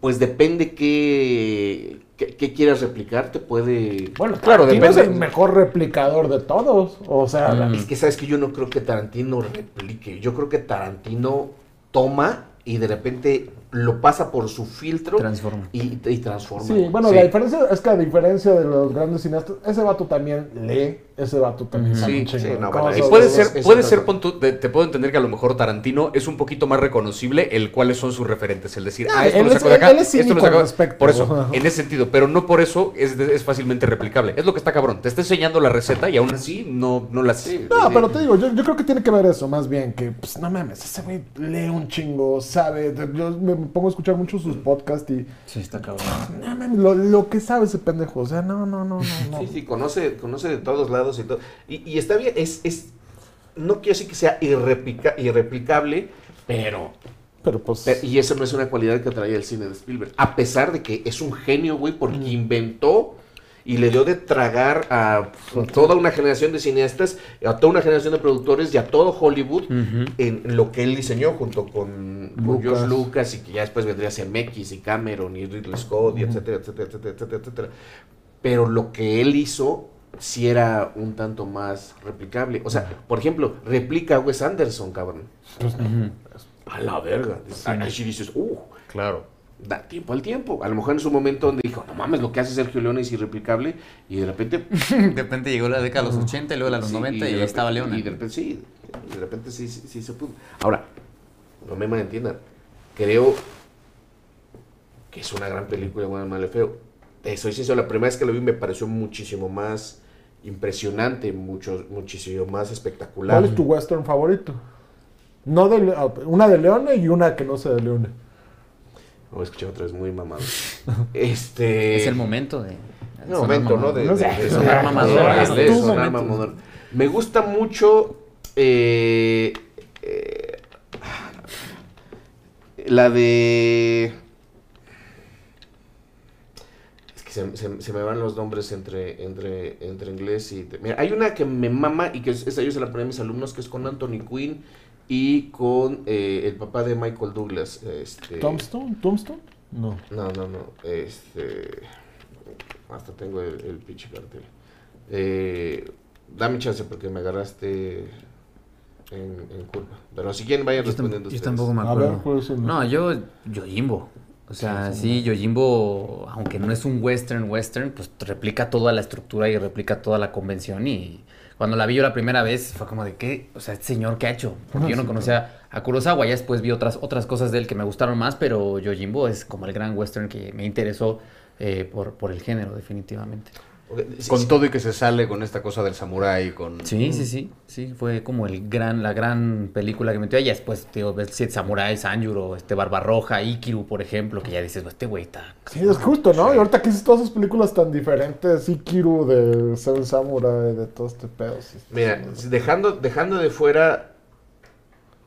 [SPEAKER 1] pues depende qué, qué, qué quieras replicar, te puede...
[SPEAKER 4] Bueno,
[SPEAKER 2] Claro,
[SPEAKER 4] Tarantino es el mejor replicador de todos. O sea, la-
[SPEAKER 5] Mm.
[SPEAKER 1] Es que sabes que yo no creo que Tarantino replique, yo creo que Tarantino toma y de repente lo pasa por su filtro
[SPEAKER 5] Transforma.
[SPEAKER 1] y, y transforma.
[SPEAKER 4] Sí, bueno,
[SPEAKER 2] Sí.
[SPEAKER 4] la diferencia es que a diferencia de los grandes cineastas, ese vato también lee, ese vato también
[SPEAKER 1] Sí, sí,
[SPEAKER 4] chingo.
[SPEAKER 1] no,
[SPEAKER 4] ¿Cómo
[SPEAKER 1] bueno,
[SPEAKER 2] Puede ser, puede ser, pon te puedo entender que a lo mejor Tarantino es un poquito más reconocible el cuáles son sus referentes, el decir,
[SPEAKER 4] Ah,
[SPEAKER 2] ah, esto
[SPEAKER 4] él
[SPEAKER 2] lo de acá,
[SPEAKER 4] él es
[SPEAKER 2] esto lo
[SPEAKER 4] respecto.
[SPEAKER 2] Por eso, en ese sentido, pero no por eso es, es fácilmente replicable. Es lo que está cabrón, te está enseñando la receta y aún así no, no la
[SPEAKER 1] Sí,
[SPEAKER 4] No,
[SPEAKER 1] sí.
[SPEAKER 4] pero te digo, yo, yo creo que tiene que ver eso, más bien, que, pues, no mames, ese güey lee un chingo, sabe, yo me pongo a escuchar mucho sus podcasts y,
[SPEAKER 5] Sí, está cabrón.
[SPEAKER 4] no mames, lo, lo que sabe ese pendejo, o sea, no, no, no, no, no.
[SPEAKER 1] Sí, sí, conoce, conoce de todos lados y todo. Y, y está bien, es, es, no quiero decir que sea irreplica- irreplicable, pero,
[SPEAKER 4] Pero pues,
[SPEAKER 1] pero- y eso no es una cualidad que traía el cine de Spielberg. A pesar de que es un genio, güey, porque inventó y le dio de tragar a toda una generación de cineastas, a toda una generación de productores y a todo Hollywood en lo que él diseñó junto con,
[SPEAKER 4] Lucas.
[SPEAKER 1] George Lucas y que ya después vendría Zemeckis y Cameron y Ridley Scott y etcétera, etcétera, etcétera, etcétera, etcétera. Pero lo que él hizo sí era un tanto más replicable. O sea, por ejemplo, replica a Wes Anderson, cabrón.
[SPEAKER 4] pues.
[SPEAKER 1] A la verga. Ahí sí dices, uh,
[SPEAKER 2] Claro.
[SPEAKER 1] da tiempo al tiempo. A lo mejor en su momento donde dijo, no mames, lo que hace Sergio Leone es irreplicable y de repente...
[SPEAKER 5] De repente llegó la década de los 80 y luego la de los
[SPEAKER 1] sí,
[SPEAKER 5] 90 y,
[SPEAKER 1] de repente-
[SPEAKER 5] estaba Leona.
[SPEAKER 1] Y de repente sí, de repente sí, sí, sí se pudo. Ahora, no me malentiendan, creo que es una gran película, y feo. Te soy sincero, la primera vez que lo vi me pareció muchísimo más impresionante, mucho, muchísimo más espectacular.
[SPEAKER 4] ¿cuál es tu western favorito? No de, una de Leone y una que no sea de Leone.
[SPEAKER 1] Voy a escuchar otra vez muy mamado. este...
[SPEAKER 5] Es el momento de.
[SPEAKER 1] Un
[SPEAKER 5] sonar
[SPEAKER 1] momento, ¿no?
[SPEAKER 5] mamador.
[SPEAKER 1] De,
[SPEAKER 4] No
[SPEAKER 1] de-
[SPEAKER 4] sé,
[SPEAKER 1] de-
[SPEAKER 5] sonar mamador.
[SPEAKER 1] Me gusta mucho eh, eh, la de... Es que se, se- se me van los nombres entre, entre, entre inglés y... Mira, hay una que me mama y que es- esa yo se la ponía a mis alumnos, que es con Anthony Quinn y con eh, el papá de Michael Douglas. Este,
[SPEAKER 4] ¿Tombstone? ¿Tombstone? No.
[SPEAKER 1] no, no, no. Este. Hasta tengo el, el pinche cartel. Eh, dame chance porque me agarraste en, en curva. Pero si quieren, vayan
[SPEAKER 5] Yo,
[SPEAKER 1] respondiendo
[SPEAKER 5] yo
[SPEAKER 1] ustedes.
[SPEAKER 5] tampoco me
[SPEAKER 4] A
[SPEAKER 5] acuerdo.
[SPEAKER 4] ver, ¿cuál es el-
[SPEAKER 5] No, yo Yojimbo. O sea, sí, Yojimbo, aunque no es un western western, pues replica toda la estructura y replica toda la convención. Y cuando la vi yo la primera vez, fue como de qué, o sea, este señor, ¿qué ha hecho? Porque yo no conocía a Kurosawa, ya después vi otras, otras cosas de él que me gustaron más, pero Yojimbo es como el gran western que me interesó eh, por, por el género, definitivamente.
[SPEAKER 2] Con
[SPEAKER 1] sí.
[SPEAKER 2] todo y que se sale con esta cosa del samurái, con...
[SPEAKER 5] Sí, sí, sí, sí, fue como el gran, la gran película que metió ahí. Después, tío, ves Siete Samuráis, Sanjuro, este Barbarroja, Ikiru, por ejemplo, que ya dices, no, este güey está...
[SPEAKER 4] Sí, es justo, ¿no? Y ahorita que hice todas esas películas tan diferentes, Ikiru de Seven Samurai, de todo este pedo. sí,
[SPEAKER 1] Mira, dejando, dejando de fuera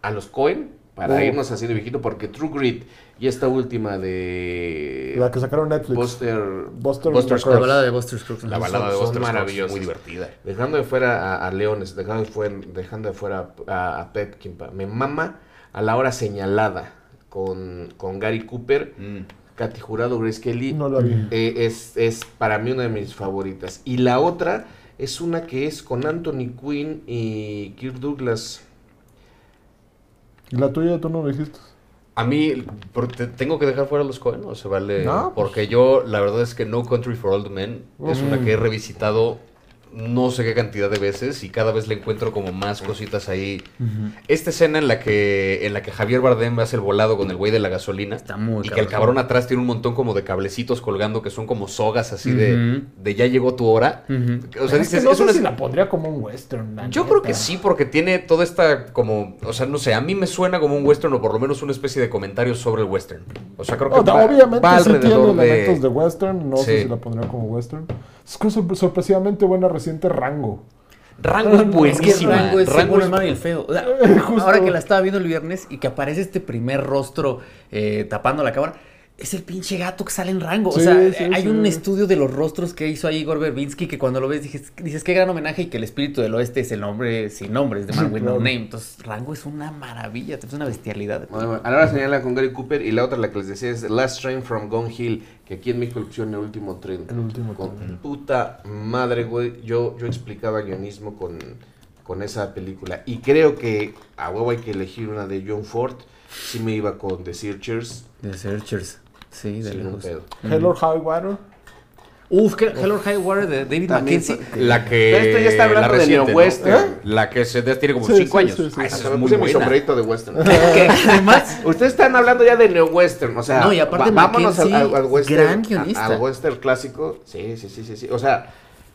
[SPEAKER 1] a los Cohen, para
[SPEAKER 4] Oh.
[SPEAKER 1] irnos así de viejito, porque True Grit y esta última de.
[SPEAKER 4] La que sacaron Netflix.
[SPEAKER 1] Buster.
[SPEAKER 4] Buster,
[SPEAKER 2] Buster
[SPEAKER 4] Scruggs.
[SPEAKER 5] La balada de Buster Scruggs.
[SPEAKER 2] La balada de Buster Scruggs, muy divertida.
[SPEAKER 1] Dejando de fuera a, a Leones, dejando de fuera, dejando de fuera a, a Pep Kimpa. Me mama a la hora señalada con, con Gary Cooper,
[SPEAKER 2] Mm.
[SPEAKER 1] Katy Jurado, Grace Kelly.
[SPEAKER 4] No vi.
[SPEAKER 1] Eh, es, es para mí una de mis favoritas. Y la otra es una que es con Anthony Quinn y Kirk Douglas.
[SPEAKER 4] ¿Y la tuya tú no lo dijiste?
[SPEAKER 2] A mí, te- ¿tengo que dejar fuera los Cohen o se vale?
[SPEAKER 4] No, pues.
[SPEAKER 2] Porque yo, la verdad es que No Country for Old Men es una que he revisitado no sé qué cantidad de veces y cada vez le encuentro como más cositas ahí. Esta escena en la que en la que Javier Bardem hace el volado con el güey de la gasolina
[SPEAKER 5] Está muy
[SPEAKER 2] y que el
[SPEAKER 5] cabrón.
[SPEAKER 2] atrás tiene un montón como de cablecitos colgando que son como sogas así de, ya llegó tu hora.
[SPEAKER 5] Ujú.
[SPEAKER 2] O sea,
[SPEAKER 4] es que
[SPEAKER 2] dices,
[SPEAKER 4] no
[SPEAKER 2] es
[SPEAKER 4] sé
[SPEAKER 2] una
[SPEAKER 4] si la pondría como un western.
[SPEAKER 2] yo creo que sí, porque tiene toda esta como, o sea, no sé, a mí me suena como un western o por lo menos una especie de comentario sobre el western. O sea, creo que va-
[SPEAKER 4] obviamente
[SPEAKER 2] va
[SPEAKER 4] sí tiene
[SPEAKER 2] alrededor de-
[SPEAKER 4] elementos de western, no sé si la pondría como western. Es sorpresivamente buena reciente Rango.
[SPEAKER 2] Rango es buenísima.
[SPEAKER 5] Rango es el
[SPEAKER 2] Rango
[SPEAKER 5] el malo y el feo. O sea,
[SPEAKER 4] Justo.
[SPEAKER 5] ahora que la estaba viendo el viernes y que aparece este primer rostro eh, tapando la cámara, es el pinche gato que sale en Rango.
[SPEAKER 4] Sí,
[SPEAKER 5] o sea,
[SPEAKER 4] sí,
[SPEAKER 5] hay
[SPEAKER 4] sí.
[SPEAKER 5] un estudio de los rostros que hizo ahí Igor Verbinski que cuando lo ves dices, dices qué gran homenaje y que el espíritu del oeste es el nombre sin nombre, es de Man
[SPEAKER 4] Sí,
[SPEAKER 5] with No. Name. Entonces, Rango es una maravilla, es una bestialidad.
[SPEAKER 1] Bueno, bueno, a la hora señala con Gary Cooper y la otra, la que les decía, es Last Train from Gone Hill, que aquí en México le pusieron el último tren.
[SPEAKER 4] El último
[SPEAKER 1] Con
[SPEAKER 4] tren.
[SPEAKER 1] puta madre, güey. Yo, yo explicaba guionismo con, con esa película. Y creo que a huevo hay que elegir una de John Ford. Sí me iba con The Searchers.
[SPEAKER 5] The Searchers. Sí, de
[SPEAKER 1] Sin un
[SPEAKER 5] lejos.
[SPEAKER 1] pedo.
[SPEAKER 4] Hell or High Water.
[SPEAKER 5] Uf, que Hello High Water de David Mackenzie.
[SPEAKER 2] La que.
[SPEAKER 1] Pero esto ya está hablando
[SPEAKER 2] la
[SPEAKER 1] de
[SPEAKER 2] reciente, ¿no?
[SPEAKER 1] neo-western.
[SPEAKER 2] La que se tiene como
[SPEAKER 4] Sí,
[SPEAKER 2] 5
[SPEAKER 4] sí,
[SPEAKER 2] años.
[SPEAKER 4] sí, sí.
[SPEAKER 2] Ah, esa es
[SPEAKER 1] me
[SPEAKER 2] muy
[SPEAKER 1] puse mi sombrerito de western.
[SPEAKER 5] que además
[SPEAKER 1] Ustedes están hablando ya de neo-western, o sea,
[SPEAKER 5] No, y aparte
[SPEAKER 1] vámonos al, al- al western,
[SPEAKER 5] gran guionista.
[SPEAKER 1] a- al western clásico. Sí, sí, sí, sí, sí. O sea,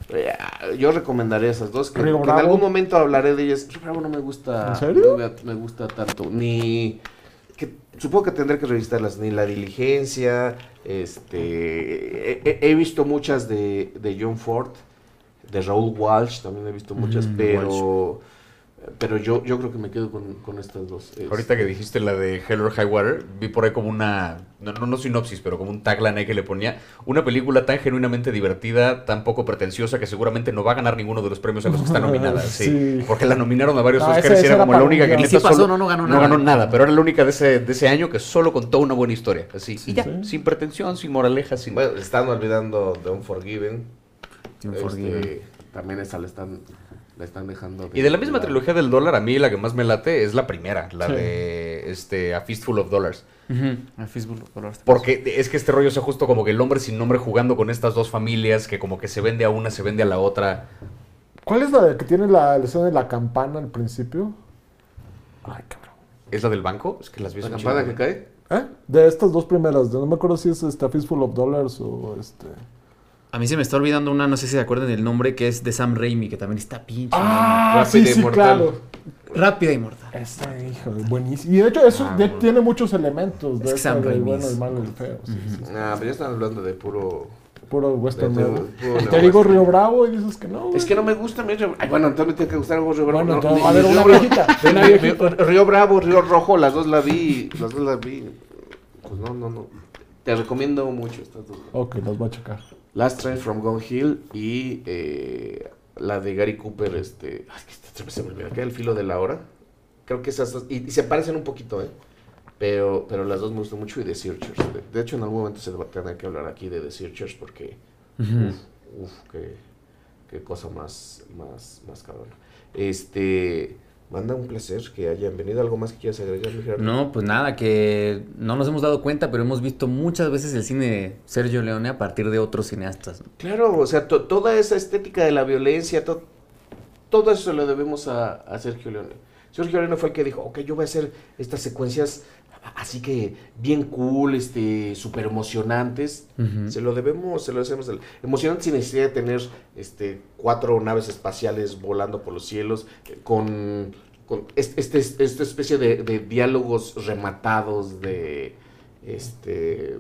[SPEAKER 1] eh, yo recomendaría esas dos. Que, que en algún momento hablaré de ellas. Río Bravo no me gusta.
[SPEAKER 4] ¿En serio?
[SPEAKER 1] no me, me gusta tanto. Ni. Supongo que tendré que revisarlas. Ni La Diligencia. Este. He, he- he visto muchas de, de John Ford. De Raúl Walsh. También he visto muchas.
[SPEAKER 5] Mm,
[SPEAKER 1] pero. Pero yo, yo creo que me quedo con, con estas dos.
[SPEAKER 2] Ahorita que dijiste la de Hell or High Water, vi por ahí como una, no, no, no sinopsis, pero como un tagline ahí que le ponía, una película tan genuinamente divertida, tan poco pretenciosa, que seguramente no va a ganar ninguno de los premios a los que está nominada. sí.
[SPEAKER 4] Sí.
[SPEAKER 2] Porque la nominaron a varios
[SPEAKER 4] Ah,
[SPEAKER 2] Oscars
[SPEAKER 4] ese-
[SPEAKER 2] y era como la única que neta
[SPEAKER 5] Sí pasó,
[SPEAKER 2] solo-
[SPEAKER 5] no, no ganó
[SPEAKER 2] no
[SPEAKER 5] nada.
[SPEAKER 2] ganó nada, pero era la única de ese, de ese año que solo contó una buena historia. Así, y ya,
[SPEAKER 4] sí.
[SPEAKER 2] sin pretensión, sin moraleja, sin...
[SPEAKER 1] Bueno, están olvidando de Unforgiven.
[SPEAKER 5] Unforgiven.
[SPEAKER 1] Este, también esa le están, le están dejando.
[SPEAKER 2] Y de la misma trilogía del dólar, a mí la que más me late es la primera, la
[SPEAKER 4] Sí.
[SPEAKER 2] de este, A Fistful of Dollars.
[SPEAKER 5] A Facebook Dollars.
[SPEAKER 2] Porque es que este rollo es justo como que el hombre sin nombre jugando con estas dos familias, que como que se vende a una, se vende a la otra.
[SPEAKER 4] ¿Cuál es la de que tiene la, la escena de la campana al principio? Ay, cabrón.
[SPEAKER 2] ¿Es la del banco? Es que las vi
[SPEAKER 1] ¿La campana que cae?
[SPEAKER 4] ¿Eh? De estas dos primeras, no me acuerdo si es esta Fistful of Dollars o este.
[SPEAKER 5] A mí se me está olvidando una, no sé si se acuerdan del nombre, que es de Sam Raimi, que también está pinche.
[SPEAKER 4] Ah,
[SPEAKER 1] Rápida
[SPEAKER 4] sí,
[SPEAKER 1] y
[SPEAKER 4] sí,
[SPEAKER 1] Mortal.
[SPEAKER 4] claro.
[SPEAKER 5] Rápida y mortal.
[SPEAKER 4] Esta, hijo, buenísimo. Y de hecho, eso de- tiene muchos elementos. De
[SPEAKER 5] Es que Sam Raimi
[SPEAKER 4] bueno, el malo y el feo. sí, sí, sí.
[SPEAKER 1] Ah, pero ya están hablando de puro.
[SPEAKER 4] Puro western
[SPEAKER 1] De- de-
[SPEAKER 4] nuevo.
[SPEAKER 1] puro
[SPEAKER 4] te digo. Río Bravo y dices que no.
[SPEAKER 1] Es que no me gusta. mi Río- Ay, bueno, entonces me tiene que gustar algo Río Bravo.
[SPEAKER 4] Bueno,
[SPEAKER 1] No, ni-
[SPEAKER 4] a ver, una viejita.
[SPEAKER 1] Río Bravo, Río Rojo, las dos las vi. Las dos las vi. Pues no, no, no. Te recomiendo mucho estas dos.
[SPEAKER 4] Ok, las voy a checar.
[SPEAKER 1] Last Train from Gone Hill y eh, la de Gary Cooper, este, ay, se me olvida, que el filo de la hora. Creo que esas dos, y, y se parecen un poquito, ¿eh? Pero, pero las dos me gustan mucho y The Searchers. De, de hecho, en algún momento se va a tener que hablar aquí de The Searchers porque,
[SPEAKER 5] Ujú.
[SPEAKER 1] uf, uf, qué, qué cosa más, más, más cabrona. Este, manda un placer que hayan venido. ¿Algo más que quieras agregar, Gerardo?
[SPEAKER 5] No, pues nada, que no nos hemos dado cuenta, pero hemos visto muchas veces el cine de Sergio Leone a partir de otros cineastas. ¿no?
[SPEAKER 1] Claro, o sea, to- toda esa estética de la violencia, to- todo eso se lo debemos a, a Sergio Leone. Sergio Leone fue el que dijo, ok, yo voy a hacer estas secuencias así que bien cool, este, súper emocionantes. Se lo debemos, se lo hacemos. Emocionantes sin necesidad de tener este, cuatro naves espaciales volando por los cielos, eh, con, con es- este, esta especie de, de diálogos rematados de este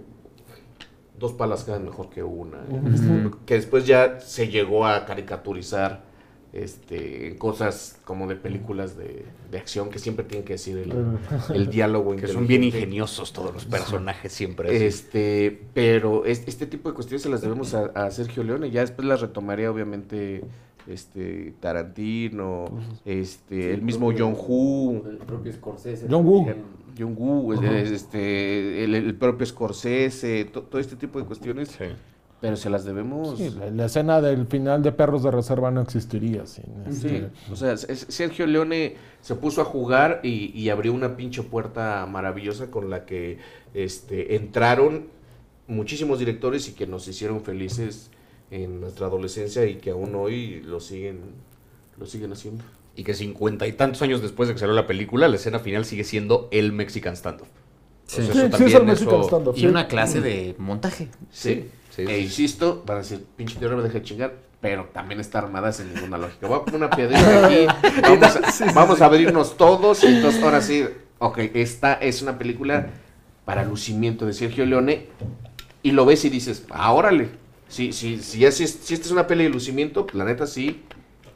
[SPEAKER 1] dos palas quedan mejor que una.
[SPEAKER 5] Ujú.
[SPEAKER 1] Que después ya se llegó a caricaturizar este, cosas como de películas de, de acción que siempre tienen que decir el, el diálogo.
[SPEAKER 2] Que son bien ingeniosos todos los personajes siempre. así.
[SPEAKER 1] Este, pero es- este tipo de cuestiones se las debemos a, a Sergio Leone. Ya después las retomaría, obviamente, este Tarantino, este, el mismo John Woo,
[SPEAKER 5] El propio Scorsese.
[SPEAKER 4] John Woo.
[SPEAKER 1] John Woo, este, el, el propio Scorsese, to- todo este tipo de cuestiones.
[SPEAKER 2] Sí.
[SPEAKER 1] Pero se las debemos.
[SPEAKER 4] Sí, la, la escena del final de Perros de Reserva no existiría sin
[SPEAKER 1] Sí,
[SPEAKER 4] este,
[SPEAKER 1] o sea, Sergio Leone se puso a jugar y, y abrió una pinche puerta maravillosa con la que este, entraron muchísimos directores y que nos hicieron felices en nuestra adolescencia y que aún hoy lo siguen, lo siguen haciendo.
[SPEAKER 2] Y que cincuenta y tantos años después de que salió la película, la escena final sigue siendo el Mexican Standoff.
[SPEAKER 5] Sí.
[SPEAKER 2] O sea,
[SPEAKER 4] Sí,
[SPEAKER 2] eso
[SPEAKER 4] sí, es
[SPEAKER 2] también,
[SPEAKER 4] el Mexican
[SPEAKER 2] eso-
[SPEAKER 4] stand-up.
[SPEAKER 5] Y
[SPEAKER 4] sí.
[SPEAKER 5] una clase de montaje.
[SPEAKER 2] Sí, sí,
[SPEAKER 1] E insisto, van a decir, pinche teoría me deja de chingar, pero también está armada sin ninguna lógica. Voy a poner una piedrita aquí, vamos a, vamos a abrirnos todos, y entonces ahora sí, ok, esta es una película para lucimiento de Sergio Leone, y lo ves y dices, ah, órale, si, si, si, ya- si, es- si esta es una peli de lucimiento, pues, la neta sí,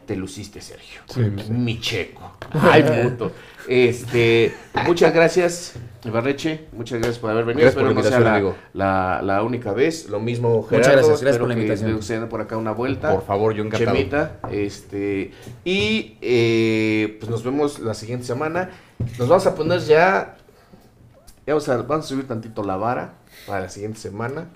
[SPEAKER 1] te luciste, Sergio.
[SPEAKER 4] Sí, sí.
[SPEAKER 1] Mi checo. Ay, puto. Este, muchas gracias, Ibarreche. Muchas gracias por haber venido.
[SPEAKER 2] Gracias por
[SPEAKER 1] Espero
[SPEAKER 2] la
[SPEAKER 1] no sea la,
[SPEAKER 2] amigo.
[SPEAKER 1] la, la única vez. Lo mismo, Gerardo.
[SPEAKER 5] Muchas gracias, gracias
[SPEAKER 1] Espero
[SPEAKER 5] por la
[SPEAKER 1] que
[SPEAKER 5] invitación.
[SPEAKER 1] se den por acá una vuelta.
[SPEAKER 2] Por favor, yo encantado.
[SPEAKER 1] Chemita. Este, y eh, pues nos vemos la siguiente semana. Nos vamos a poner ya. ya vamos, a, vamos a subir tantito la vara para la siguiente semana.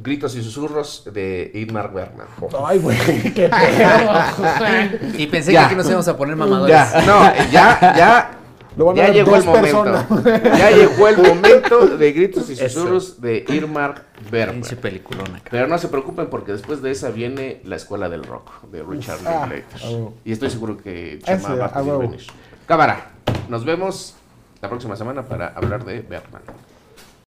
[SPEAKER 1] Gritos y susurros de Idmar Bergman.
[SPEAKER 4] Ay, güey, qué pedo.
[SPEAKER 5] Y pensé
[SPEAKER 1] Ya.
[SPEAKER 5] que aquí nos íbamos a poner mamadores.
[SPEAKER 1] Ya, no, ya, ya.
[SPEAKER 4] Lo van a
[SPEAKER 1] Ya llegó el momento. Ya llegó el momento de gritos y
[SPEAKER 5] Eso.
[SPEAKER 1] susurros de Irmar Bergman.
[SPEAKER 5] Pinche peliculona.
[SPEAKER 1] Pero no se preocupen porque después de esa viene la escuela del rock de Richard
[SPEAKER 4] Ah, huevo.
[SPEAKER 1] Y estoy seguro que Chema va a. Cámara, nos vemos la próxima semana para hablar de Bergman.